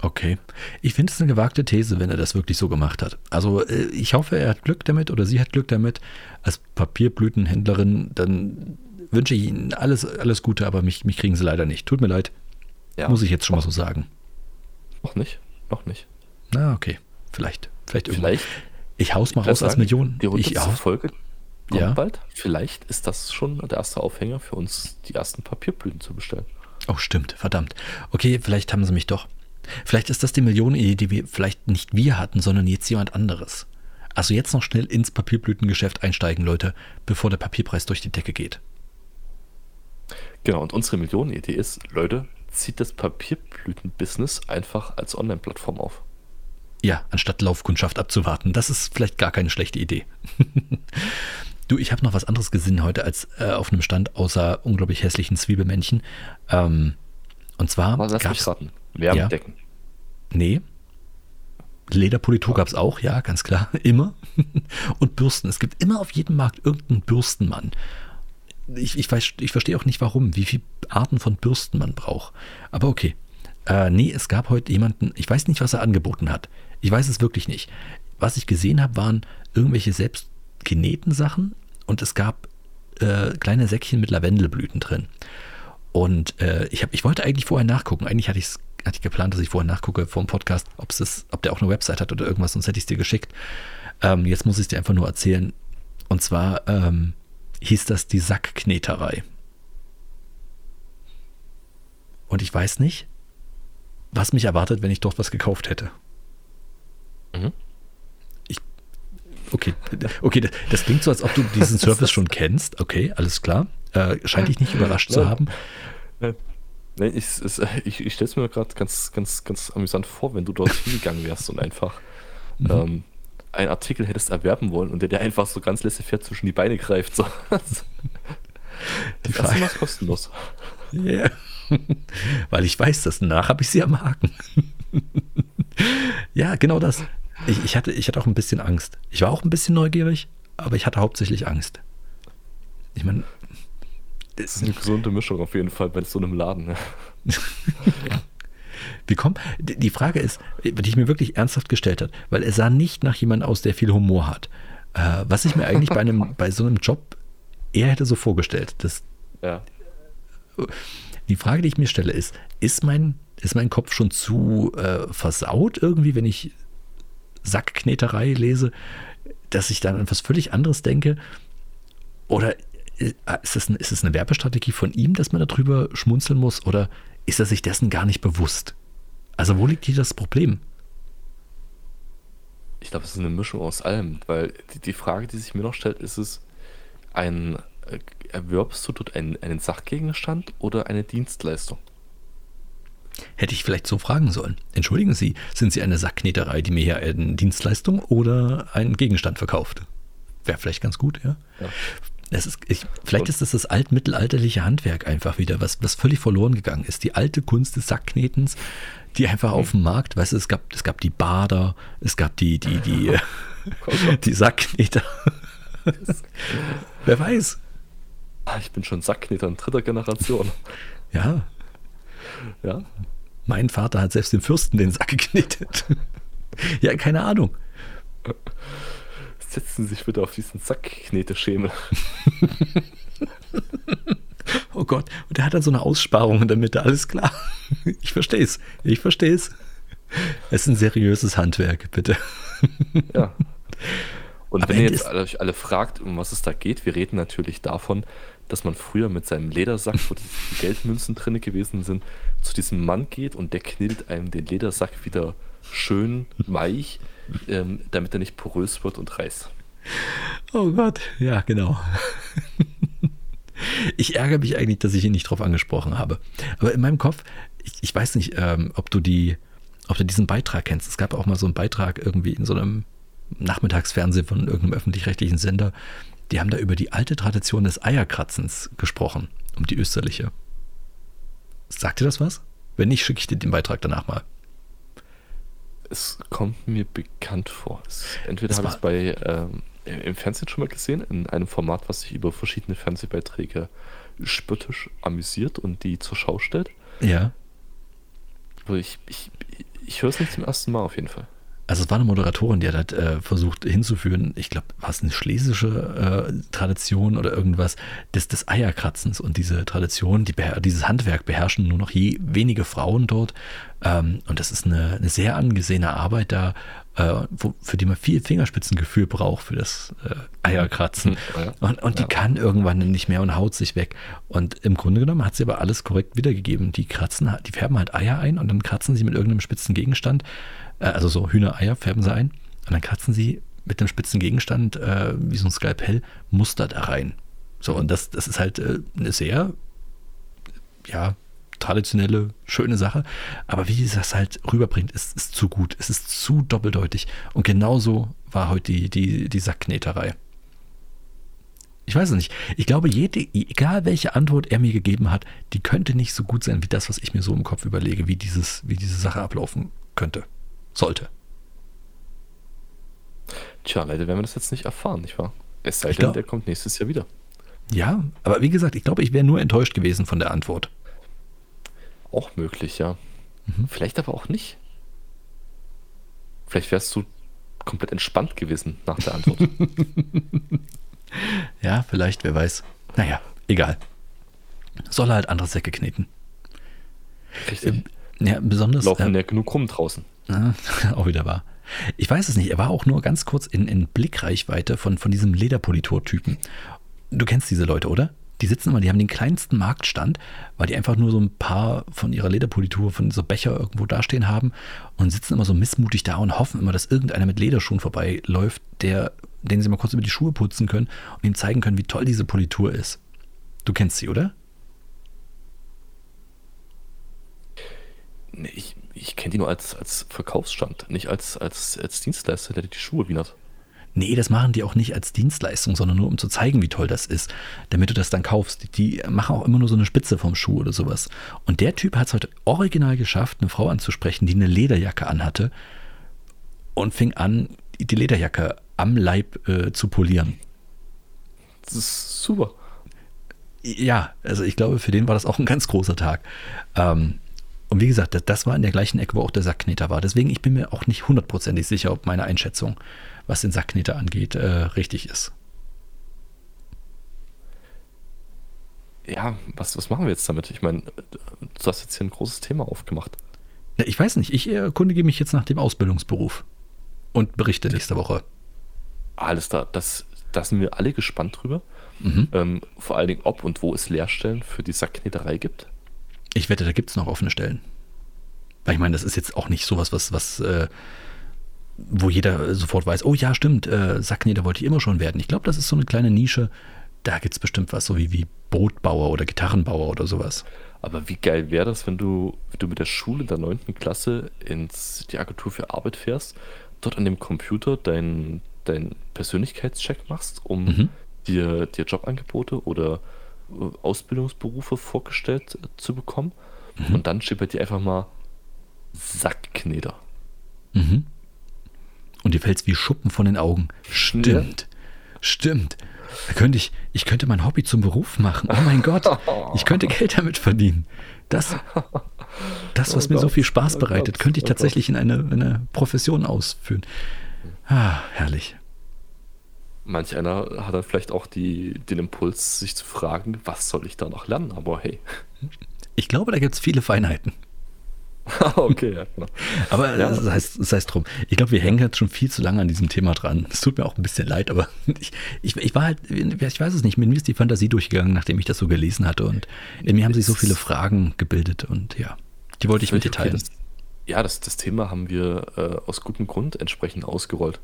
Okay. Ich finde es eine gewagte These, wenn er das wirklich so gemacht hat. Also äh, ich hoffe, er hat Glück damit oder sie hat Glück damit. Als Papierblütenhändlerin, dann wünsche ich Ihnen alles, alles Gute, aber mich, mich kriegen sie leider nicht. Tut mir leid, Ja. muss ich jetzt schon mal so sagen. Noch nicht. Noch nicht. Na, okay. Vielleicht. Vielleicht irgendwann. Vielleicht. Ich haus mal ich raus als sagen, Million. Die Ich hundertste haus, Folge kommt Ja. bald. Vielleicht ist das schon der erste Aufhänger für uns, die ersten Papierblüten zu bestellen. Oh, stimmt, verdammt. Okay, vielleicht haben sie mich doch. Vielleicht ist das die Millionenidee, die wir vielleicht nicht wir hatten, sondern jetzt jemand anderes. Also jetzt noch schnell ins Papierblütengeschäft einsteigen, Leute, bevor der Papierpreis durch die Decke geht. Genau, und unsere Millionenidee ist, Leute, zieht das Papierblüten-Business einfach als Online-Plattform auf. Ja, anstatt Laufkundschaft abzuwarten. Das ist vielleicht gar keine schlechte Idee. du, ich habe noch was anderes gesehen heute als äh, auf einem Stand außer unglaublich hässlichen Zwiebelmännchen. Ähm, und zwar Aber lass mich raten. Wärmedecken. Nee. Lederpolitur gab es auch, ja, ganz klar. Immer. Und Bürsten. Es gibt immer auf jedem Markt irgendeinen Bürstenmann. Ich, ich, weiß, ich verstehe auch nicht warum, wie viele Arten von Bürsten man braucht. Aber okay. Äh, nee, es gab heute jemanden, ich weiß nicht, was er angeboten hat. Ich weiß es wirklich nicht. Was ich gesehen habe, waren irgendwelche selbst Sachen und es gab äh, kleine Säckchen mit Lavendelblüten drin. Und äh, ich, hab, ich wollte eigentlich vorher nachgucken. Eigentlich hatte, hatte ich geplant, dass ich vorher nachgucke vor dem Podcast, das, ob der auch eine Website hat oder irgendwas, sonst hätte ich es dir geschickt. Ähm, jetzt muss ich es dir einfach nur erzählen. Und zwar ähm, hieß das die Sackkneterei. Und ich weiß nicht, was mich erwartet, wenn ich dort was gekauft hätte. Mhm. Ich, okay, okay, das, das klingt so, als ob du diesen Service schon kennst. Okay, alles klar. Äh, scheint dich nicht überrascht zu Nein. haben. Nee, ich, ich, ich stelle es mir gerade ganz, ganz, ganz amüsant vor, wenn du dort hingegangen wärst und einfach mhm. ähm, einen Artikel hättest erwerben wollen und der dir einfach so ganz laissez-faire zwischen die Beine greift. So. die Frage ist kostenlos. Ja. Weil ich weiß, dass danach habe ich sie am Haken. ja, genau das. Ich, ich, hatte, ich hatte auch ein bisschen Angst. Ich war auch ein bisschen neugierig, aber ich hatte hauptsächlich Angst. Ich meine. Das ist eine gesunde Mischung auf jeden Fall bei so einem Laden. ja. Wie kommt, die Frage ist, die ich mir wirklich ernsthaft gestellt habe, weil er sah nicht nach jemandem aus, der viel Humor hat. Äh, was ich mir eigentlich bei, einem, bei so einem Job eher hätte so vorgestellt. Dass, ja. Die Frage, die ich mir stelle, ist, ist mein, ist mein Kopf schon zu äh, versaut irgendwie, wenn ich Sackkneterei lese, dass ich dann an etwas völlig anderes denke? Oder äh, ist es, ist es eine Werbestrategie von ihm, dass man darüber schmunzeln muss? Oder ist er sich dessen gar nicht bewusst? Also wo liegt hier das Problem? Ich glaube, es ist eine Mischung aus allem, weil die, die Frage, die sich mir noch stellt, ist es ein, äh, erwirbst du dort einen, Sachgegenstand oder eine Dienstleistung? Hätte ich vielleicht so fragen sollen. Entschuldigen Sie, sind Sie eine Sackkneterei, die mir hier eine Dienstleistung oder einen Gegenstand verkauft? Wäre vielleicht ganz gut, ja. ja. Es ist, ich, vielleicht ist das das altmittelalterliche Handwerk einfach wieder, was, was völlig verloren gegangen ist. Die alte Kunst des Sackknetens, die einfach auf dem Markt, weißt du, es gab, es gab die Bader, es gab die, die, die, oh die Sackkneter. Wer weiß. Ah, ich bin schon Sackkneter in dritter Generation. Ja. Ja. Mein Vater hat selbst dem Fürsten den Sack geknetet. ja, keine Ahnung setzen Sie sich bitte auf diesen Sackkneteschemel. oh Gott, und der hat dann so eine Aussparung in der Mitte, alles klar. Ich verstehe es, ich verstehe es. Es ist ein seriöses Handwerk, bitte. Ja. Und Aber wenn ihr jetzt euch alle fragt, um was es da geht, wir reden natürlich davon, dass man früher mit seinem Ledersack, wo die Geldmünzen drin gewesen sind, zu diesem Mann geht und der knetet einem den Ledersack wieder schön weich ähm, damit er nicht porös wird und reißt. Oh Gott, ja, genau. Ich ärgere mich eigentlich, dass ich ihn nicht drauf angesprochen habe. Aber in meinem Kopf, ich, ich weiß nicht, ähm, ob du die, ob du diesen Beitrag kennst. Es gab auch mal so einen Beitrag irgendwie in so einem Nachmittagsfernsehen von irgendeinem öffentlich-rechtlichen Sender. Die haben da über die alte Tradition des Eierkratzens gesprochen, um die österliche. Sagt dir das was? Wenn nicht, schicke ich dir den Beitrag danach mal. Es kommt mir bekannt vor. Es, entweder habe ich es bei ähm, im Fernsehen schon mal gesehen, in einem Format, was sich über verschiedene Fernsehbeiträge spöttisch amüsiert und die zur Schau stellt. Ja. Aber ich, ich, ich höre es nicht zum ersten Mal auf jeden Fall. Also es war eine Moderatorin, die hat äh, versucht hinzuführen, ich glaube, war es eine schlesische äh, Tradition oder irgendwas, des, des Eierkratzens und diese Tradition, die, dieses Handwerk beherrschen nur noch je wenige Frauen dort ähm, und das ist eine, eine sehr angesehene Arbeit da, äh, wo, für die man viel Fingerspitzengefühl braucht für das äh, Eierkratzen hm, und, und die ja. kann irgendwann nicht mehr und haut sich weg und im Grunde genommen hat sie aber alles korrekt wiedergegeben, die kratzen, die färben halt Eier ein und dann kratzen sie mit irgendeinem spitzen Gegenstand äh, also so Hühnereier färben sie ein und dann kratzen sie mit einem spitzen Gegenstand, äh, wie so ein Skalpell, Muster da rein. So, und das, das ist halt äh, eine sehr, ja, traditionelle, schöne Sache. Aber wie sie das halt rüberbringt, ist, ist zu gut. Es ist zu doppeldeutig. Und genauso war heute die, die, die Sackkneterei. Ich weiß es nicht. Ich glaube, jede, egal welche Antwort er mir gegeben hat, die könnte nicht so gut sein wie das, was ich mir so im Kopf überlege, wie, dieses, wie diese Sache ablaufen könnte sollte. Tja, leider werden wir das jetzt nicht erfahren, nicht wahr? Es sei denn, der kommt nächstes Jahr wieder. Ja, aber wie gesagt, ich glaube, ich wäre nur enttäuscht gewesen von der Antwort. Auch möglich, ja. Mhm. Vielleicht aber auch nicht. Vielleicht wärst du komplett entspannt gewesen nach der Antwort. ja, vielleicht, wer weiß. Naja, egal. Soll er halt andere Säcke kneten. Richtig. Ja, besonders. Laufen äh, ja genug rum draußen. Auch wieder wahr. Ich weiß es nicht. Er war auch nur ganz kurz in, in Blickreichweite von, von diesem Lederpolitor-Typen. Du kennst diese Leute, oder? Die sitzen immer, die haben den kleinsten Marktstand, weil die einfach nur so ein paar von ihrer Lederpolitur, von so Becher irgendwo dastehen haben und sitzen immer so missmutig da und hoffen immer, dass irgendeiner mit Lederschuhen vorbeiläuft, der, den sie mal kurz über die Schuhe putzen können und ihm zeigen können, wie toll diese Politur ist. Du kennst sie, oder? Nee, ich, ich kenne die nur als, als Verkaufsstand, nicht als, als, als Dienstleister, der die Schuhe wienert. Nee, das machen die auch nicht als Dienstleistung, sondern nur um zu zeigen, wie toll das ist, damit du das dann kaufst. Die machen auch immer nur so eine Spitze vom Schuh oder sowas. Und der Typ hat es heute original geschafft, eine Frau anzusprechen, die eine Lederjacke anhatte und fing an, die Lederjacke am Leib äh, zu polieren. Das ist super. Ja, also ich glaube, für den war das auch ein ganz großer Tag. Ähm, und wie gesagt, das war in der gleichen Ecke, wo auch der Sackkneter war. Deswegen, ich bin mir auch nicht hundertprozentig sicher, ob meine Einschätzung was den Sackkneter angeht, äh, richtig ist. Ja, was, was machen wir jetzt damit? Ich meine, du hast jetzt hier ein großes Thema aufgemacht. Ja, ich weiß nicht, ich erkundige mich jetzt nach dem Ausbildungsberuf und berichte nächste Woche. Alles da, das, da sind wir alle gespannt drüber. Mhm. Ähm, vor allen Dingen, ob und wo es Lehrstellen für die Sackkneterei gibt. Ich wette, da gibt es noch offene Stellen. Weil ich meine, das ist jetzt auch nicht sowas, was, was äh, wo jeder sofort weiß, oh ja, stimmt, äh, Sacknäher wollte ich immer schon werden. Ich glaube, das ist so eine kleine Nische. Da gibt es bestimmt was, so wie, wie Bootbauer oder Gitarrenbauer oder sowas. Aber wie geil wäre das, wenn du, wenn du mit der Schule der 9. Klasse ins die Agentur für Arbeit fährst, dort an dem Computer deinen dein Persönlichkeitscheck machst, um mhm. dir, dir Jobangebote oder äh, Ausbildungsberufe vorgestellt zu bekommen. Mhm. Und dann steht bei dir einfach mal Sackkneder. Mhm. Und dir fällt es wie Schuppen von den Augen. Stimmt. Stimmt. Da könnte ich, ich könnte mein Hobby zum Beruf machen. Oh mein Gott. Ich könnte Geld damit verdienen. Das, das was oh mir so viel Spaß oh bereitet, Gott. könnte ich oh tatsächlich in eine, eine Profession ausführen. Ah, herrlich. Manch einer hat dann vielleicht auch die, den Impuls, sich zu fragen, was soll ich da noch lernen? Aber hey. Ich glaube, da gibt es viele Feinheiten. okay, ja, genau. Aber ja, das heißt, das heißt drum. Ich glaube, wir hängen jetzt schon viel zu lange an diesem Thema dran. Es tut mir auch ein bisschen leid, aber ich, ich, ich war halt, ich weiß es nicht, mit mir ist die Fantasie durchgegangen, nachdem ich das so gelesen hatte. Und in mir haben sich so viele Fragen gebildet und ja, die wollte ich mit dir teilen. Okay, das, ja, das, das Thema haben wir äh, aus gutem Grund entsprechend ausgerollt.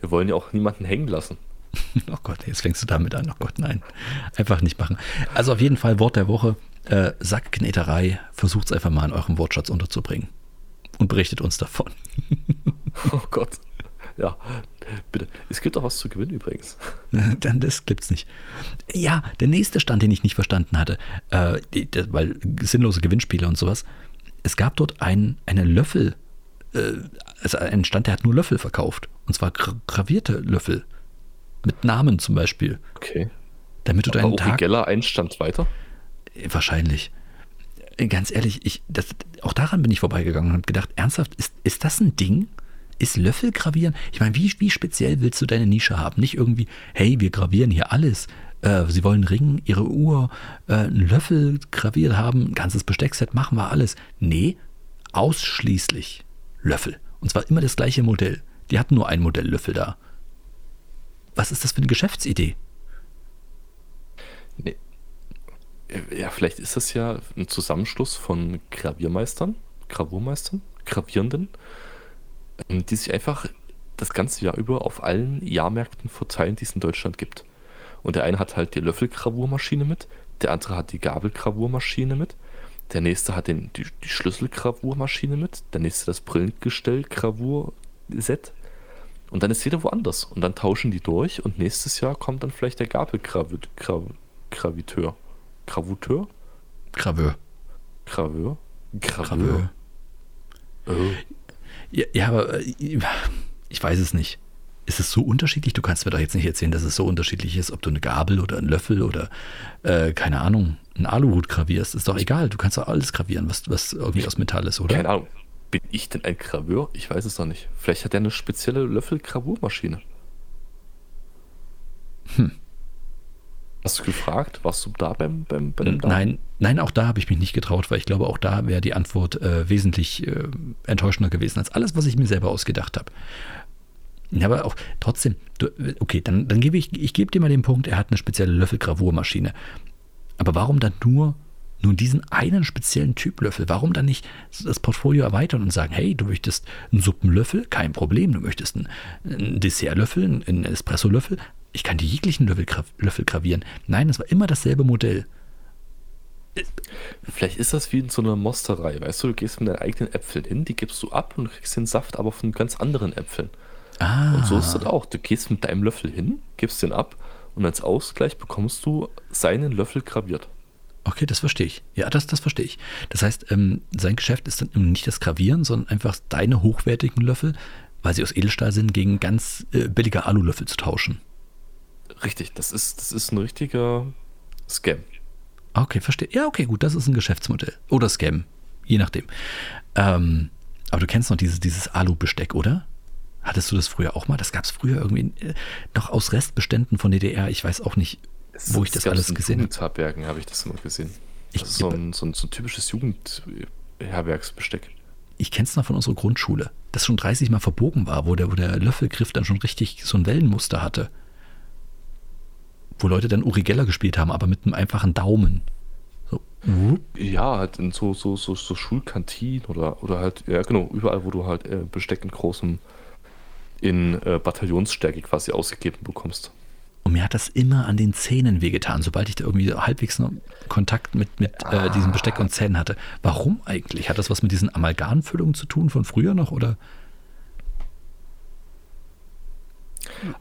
Wir wollen ja auch niemanden hängen lassen. Oh Gott, jetzt fängst du damit an. Oh Gott, nein. Einfach nicht machen. Also auf jeden Fall Wort der Woche. Äh, Sackkneterei. Versucht es einfach mal in eurem Wortschatz unterzubringen. Und berichtet uns davon. oh Gott. Ja, bitte. Es gibt auch was zu gewinnen übrigens. Dann das gibt's nicht. Ja, der nächste Stand, den ich nicht verstanden hatte, äh, weil sinnlose Gewinnspiele und sowas. Es gab dort ein, eine Löffel, äh, also einen Stand, der hat nur Löffel verkauft. Und zwar gravierte Löffel. Mit Namen zum Beispiel. Okay. Damit du Aber deinen Tag. Geller einen Stand weiter? Wahrscheinlich. Ganz ehrlich, ich, das, auch daran bin ich vorbeigegangen und habe gedacht, ernsthaft, ist, ist das ein Ding? Ist Löffel gravieren? Ich meine, wie, wie speziell willst du deine Nische haben? Nicht irgendwie, hey, wir gravieren hier alles. Äh, sie wollen einen Ring, ihre Uhr, äh, einen Löffel graviert haben, ein ganzes Besteckset, machen wir alles. Nee, ausschließlich Löffel. Und zwar immer das gleiche Modell. Die hatten nur ein Modell Löffel da was ist das für eine Geschäftsidee? Nee. Ja, vielleicht ist das ja ein Zusammenschluss von Graviermeistern, Gravurmeistern, Gravierenden, ähm, die sich einfach das ganze Jahr über auf allen Jahrmärkten verteilen, die es in Deutschland gibt. Und der eine hat halt die Löffelgravurmaschine mit, der andere hat die Gabelgravurmaschine mit, der nächste hat den, die, die Schlüsselgravurmaschine mit, der nächste das Brillengestell-Gravur-Set und dann ist jeder woanders. Und dann tauschen die durch und nächstes Jahr kommt dann vielleicht der Gabelgraviteur. Gravuteur? Graveur. Graveur? Graveur. Oh. Ja, ja, aber äh, ich weiß es nicht. Ist es so unterschiedlich? Du kannst mir doch jetzt nicht erzählen, dass es so unterschiedlich ist, ob du eine Gabel oder einen Löffel oder, äh, keine Ahnung, einen Aluhut gravierst. Ist doch egal. Du kannst doch alles gravieren, was, was irgendwie aus Metall ist, oder? Keine Ahnung. Bin ich denn ein Graveur? Ich weiß es noch nicht. Vielleicht hat er eine spezielle Löffel-Gravurmaschine. Hm. Hast du gefragt? Warst du da beim, beim, bei dem Nein, nein, auch da habe ich mich nicht getraut, weil ich glaube, auch da wäre die Antwort äh, wesentlich äh, enttäuschender gewesen als alles, was ich mir selber ausgedacht habe. Ja, aber auch trotzdem, du, okay, dann, dann gebe ich, ich gebe dir mal den Punkt, er hat eine spezielle Löffel-Gravurmaschine. Aber warum dann nur nun diesen einen speziellen Typ Löffel, warum dann nicht das Portfolio erweitern und sagen, hey, du möchtest einen Suppenlöffel, kein Problem, du möchtest einen, einen Dessertlöffel, einen Espressolöffel, ich kann die jeglichen Löffel, Löffel gravieren. Nein, es war immer dasselbe Modell. Vielleicht ist das wie in so einer Mosterei, weißt du, du gehst mit deinen eigenen Äpfeln hin, die gibst du ab und kriegst den Saft aber von ganz anderen Äpfeln. Ah. Und so ist das auch. Du gehst mit deinem Löffel hin, gibst den ab und als Ausgleich bekommst du seinen Löffel graviert. Okay, das verstehe ich. Ja, das, das verstehe ich. Das heißt, ähm, sein Geschäft ist dann nicht das Gravieren, sondern einfach deine hochwertigen Löffel, weil sie aus Edelstahl sind, gegen ganz äh, billige Alulöffel zu tauschen. Richtig, das ist, das ist ein richtiger Scam. Okay, verstehe. Ja, okay, gut, das ist ein Geschäftsmodell. Oder Scam, je nachdem. Ähm, aber du kennst noch dieses, dieses Alu-Besteck, oder? Hattest du das früher auch mal? Das gab es früher irgendwie äh, noch aus Restbeständen von DDR. Ich weiß auch nicht, Es- wo ich das alles in gesehen habe. Jugendherbergen habe ich das immer gesehen. Ich- Das ist so ein, so ein, so ein typisches Jugendherbergsbesteck. Ich kenne es noch von unserer Grundschule, das schon 30 Mal verbogen war, wo der, wo der Löffelgriff dann schon richtig so ein Wellenmuster hatte. Wo Leute dann Uri Geller gespielt haben, aber mit einem einfachen Daumen. So, wupp. Ja, halt in so, so, so, so Schulkantinen oder, oder halt, ja genau, überall, wo du halt äh, Besteck in großem, in äh, Bataillonsstärke quasi ausgegeben bekommst. Und mir hat das immer an den Zähnen wehgetan, sobald ich da irgendwie halbwegs noch Kontakt mit, mit äh, diesem Besteck und Zähnen hatte. Warum eigentlich? Hat das was mit diesen Amalgamfüllungen zu tun von früher noch? Oder?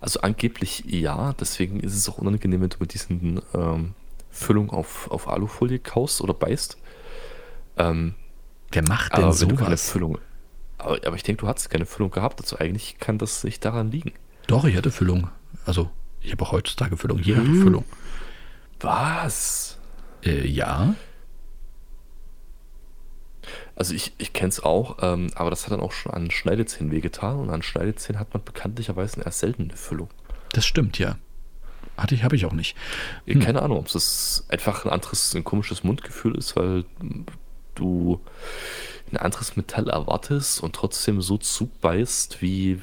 Also angeblich ja, deswegen ist es auch unangenehm, wenn du mit diesen ähm, Füllung auf, auf Alufolie kaust oder beißt. Ähm, Wer macht denn aber du keine? Füllung. Aber, aber ich denke, du hattest keine Füllung gehabt, also eigentlich kann das nicht daran liegen. Doch, ich hatte Füllung. Also, ich habe auch heutzutage Füllung. Jeder hat Hm. Füllung. Was? Äh, ja. Also ich, ich kenne es auch, ähm, aber das hat dann auch schon an Schneidezähnen wehgetan und an Schneidezähnen hat man bekanntlicherweise eher selten eine Füllung. Das stimmt, ja. Hatte ich, habe ich auch nicht. Hm. Keine Ahnung, ob es einfach ein anderes, ein komisches Mundgefühl ist, weil du ein anderes Metall erwartest und trotzdem so zubeißt, wie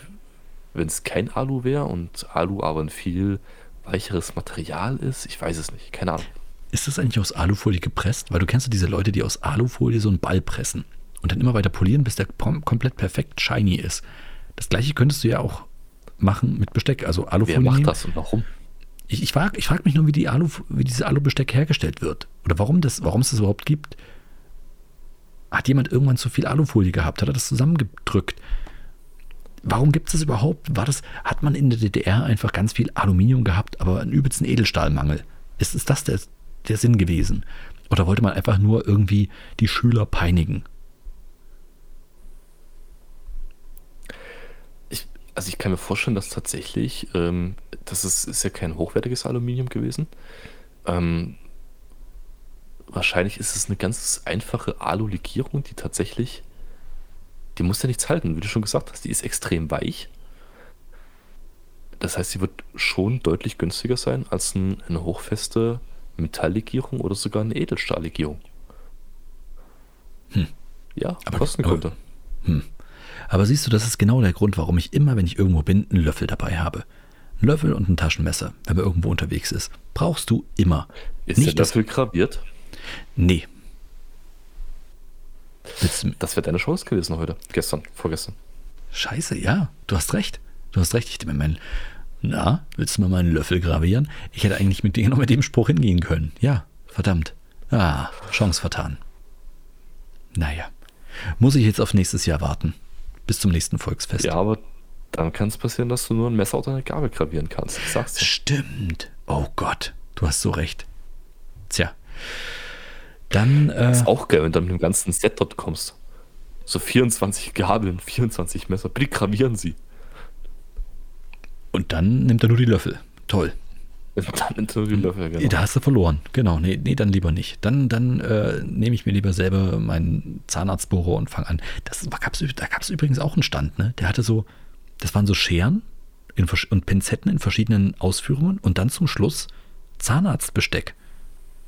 wenn es kein Alu wäre und Alu aber ein viel weicheres Material ist. Ich weiß es nicht, keine Ahnung. Ist das eigentlich aus Alufolie gepresst? Weil du kennst ja diese Leute, die aus Alufolie so einen Ball pressen und dann immer weiter polieren, bis der komplett perfekt shiny ist. Das gleiche könntest du ja auch machen mit Besteck. Also Alufolie. Wer macht nehmen. das und warum? Ich, ich frage ich frag mich nur, wie, die Alu, wie dieses Alubesteck hergestellt wird. Oder warum, das, warum es das überhaupt gibt. Hat jemand irgendwann zu viel Alufolie gehabt? Hat er das zusammengedrückt? Warum gibt es das überhaupt? War das, hat man in der DDR einfach ganz viel Aluminium gehabt, aber einen übelsten Edelstahlmangel? Ist, ist das der, der Sinn gewesen? Oder wollte man einfach nur irgendwie die Schüler peinigen? Ich, also ich kann mir vorstellen, dass tatsächlich, ähm, das ist, ist ja kein hochwertiges Aluminium gewesen. Ähm, wahrscheinlich ist es eine ganz einfache Alu-Legierung, die tatsächlich, die muss ja nichts halten, wie du schon gesagt hast, die ist extrem weich. Das heißt, sie wird schon deutlich günstiger sein als ein, eine hochfeste Metalllegierung oder sogar eine Edelstahllegierung. Hm. Ja, Aber- Kostengründe. Aber siehst du, das ist genau der Grund, warum ich immer, wenn ich irgendwo bin, einen Löffel dabei habe. Einen Löffel und ein Taschenmesser, wenn man irgendwo unterwegs ist. Brauchst du immer. Ist Nicht der das- Löffel graviert? Nee. Das wäre deine Chance gewesen heute. Gestern, vorgestern. Scheiße, ja, du hast recht. Du hast recht. Ich meinen, na, willst du mal meinen Löffel gravieren? Ich hätte eigentlich mit, genau mit dem Spruch hingehen können. Ja, verdammt. Ah, Chance vertan. Naja, muss ich jetzt auf nächstes Jahr warten. Bis zum nächsten Volksfest. Ja, aber dann kann es passieren, dass du nur ein Messer oder eine Gabel gravieren kannst. Ich sag's dir. Stimmt. Oh Gott, du hast so recht. Tja. Dann, äh, Ist auch geil, wenn du mit dem ganzen Set dort kommst. So 24 Gabeln, 24 Messer. Bitte gravieren sie. Und dann nimmt er nur die Löffel. Toll. Dann nimmt er nur die Löffel, genau. Da hast du verloren. Genau, nee, nee dann lieber nicht. Dann, dann äh, nehme ich mir lieber selber meinen Zahnarztbohrer und fange an. Das war, gab's, da gab es übrigens auch einen Stand, ne? Der hatte so, das waren so Scheren in, und Pinzetten in verschiedenen Ausführungen und dann zum Schluss Zahnarztbesteck.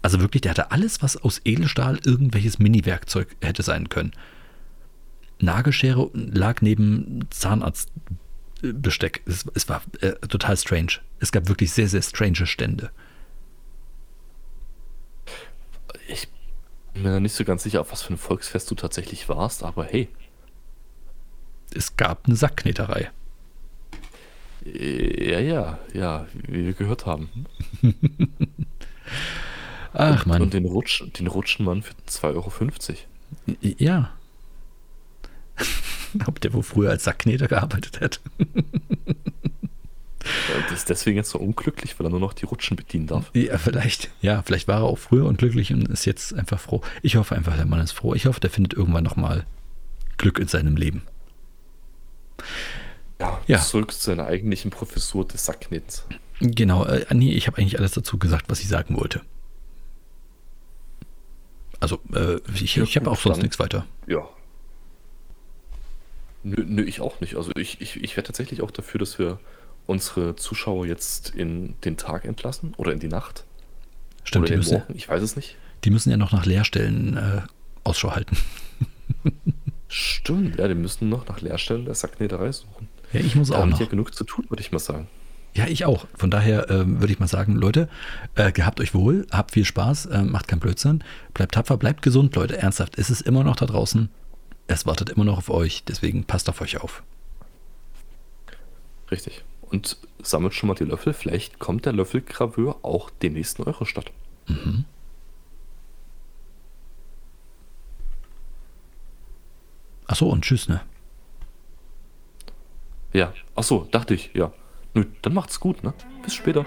Also wirklich, der hatte alles, was aus Edelstahl irgendwelches Mini-Werkzeug hätte sein können. Nagelschere lag neben Zahnarztbesteck. Es, es war äh, total strange. Es gab wirklich sehr, sehr strange Stände. Ich bin mir nicht so ganz sicher, auf was für ein Volksfest du tatsächlich warst, aber hey. Es gab eine Sackkneterei. äh, Ja, ja, ja, wie wir gehört haben. Ach und, man. Und den, Rutsch, den Rutschenmann für 2,50 Euro. Ja. Ob der wo früher als Sackkneter gearbeitet hat. Das ist deswegen jetzt so unglücklich, weil er nur noch die Rutschen bedienen darf. Ja, vielleicht. Ja, vielleicht war er auch früher unglücklich und ist jetzt einfach froh. Ich hoffe einfach, der Mann ist froh. Ich hoffe, der findet irgendwann nochmal Glück in seinem Leben. Ja, Ja. zurück zu seiner eigentlichen Professur des Sacknitz. Genau, äh, nee, ich habe eigentlich alles dazu gesagt, was ich sagen wollte. Also, äh, ich, Ja, ich habe auch sonst nichts weiter. Ja. Nö, nö, ich auch nicht. Also ich, ich, ich wäre tatsächlich auch dafür, dass wir unsere Zuschauer jetzt in den Tag entlassen oder in die Nacht Stimmt, oder die müssen, Morgen. Ich weiß es nicht. die müssen ja noch nach Leerstellen äh, Ausschau halten. Stimmt, ja, die müssen noch nach Leerstellen der Sacknäderei suchen. Ja, ich muss Da auch noch. ja genug zu tun, würde ich mal sagen. Ja, ich auch. Von daher ähm, würde ich mal sagen, Leute, äh, gehabt euch wohl, habt viel Spaß, äh, macht keinen Blödsinn, bleibt tapfer, bleibt gesund, Leute. Ernsthaft, es ist immer noch da draußen. Es wartet immer noch auf euch, deswegen passt auf euch auf. Richtig. Und sammelt schon mal die Löffel. Vielleicht kommt der Löffelgraveur auch demnächst in eure Stadt. Mhm. Ach so, und tschüss, ne? Ja, ach so, dachte ich, ja. Nö, dann macht's gut, ne? Bis später.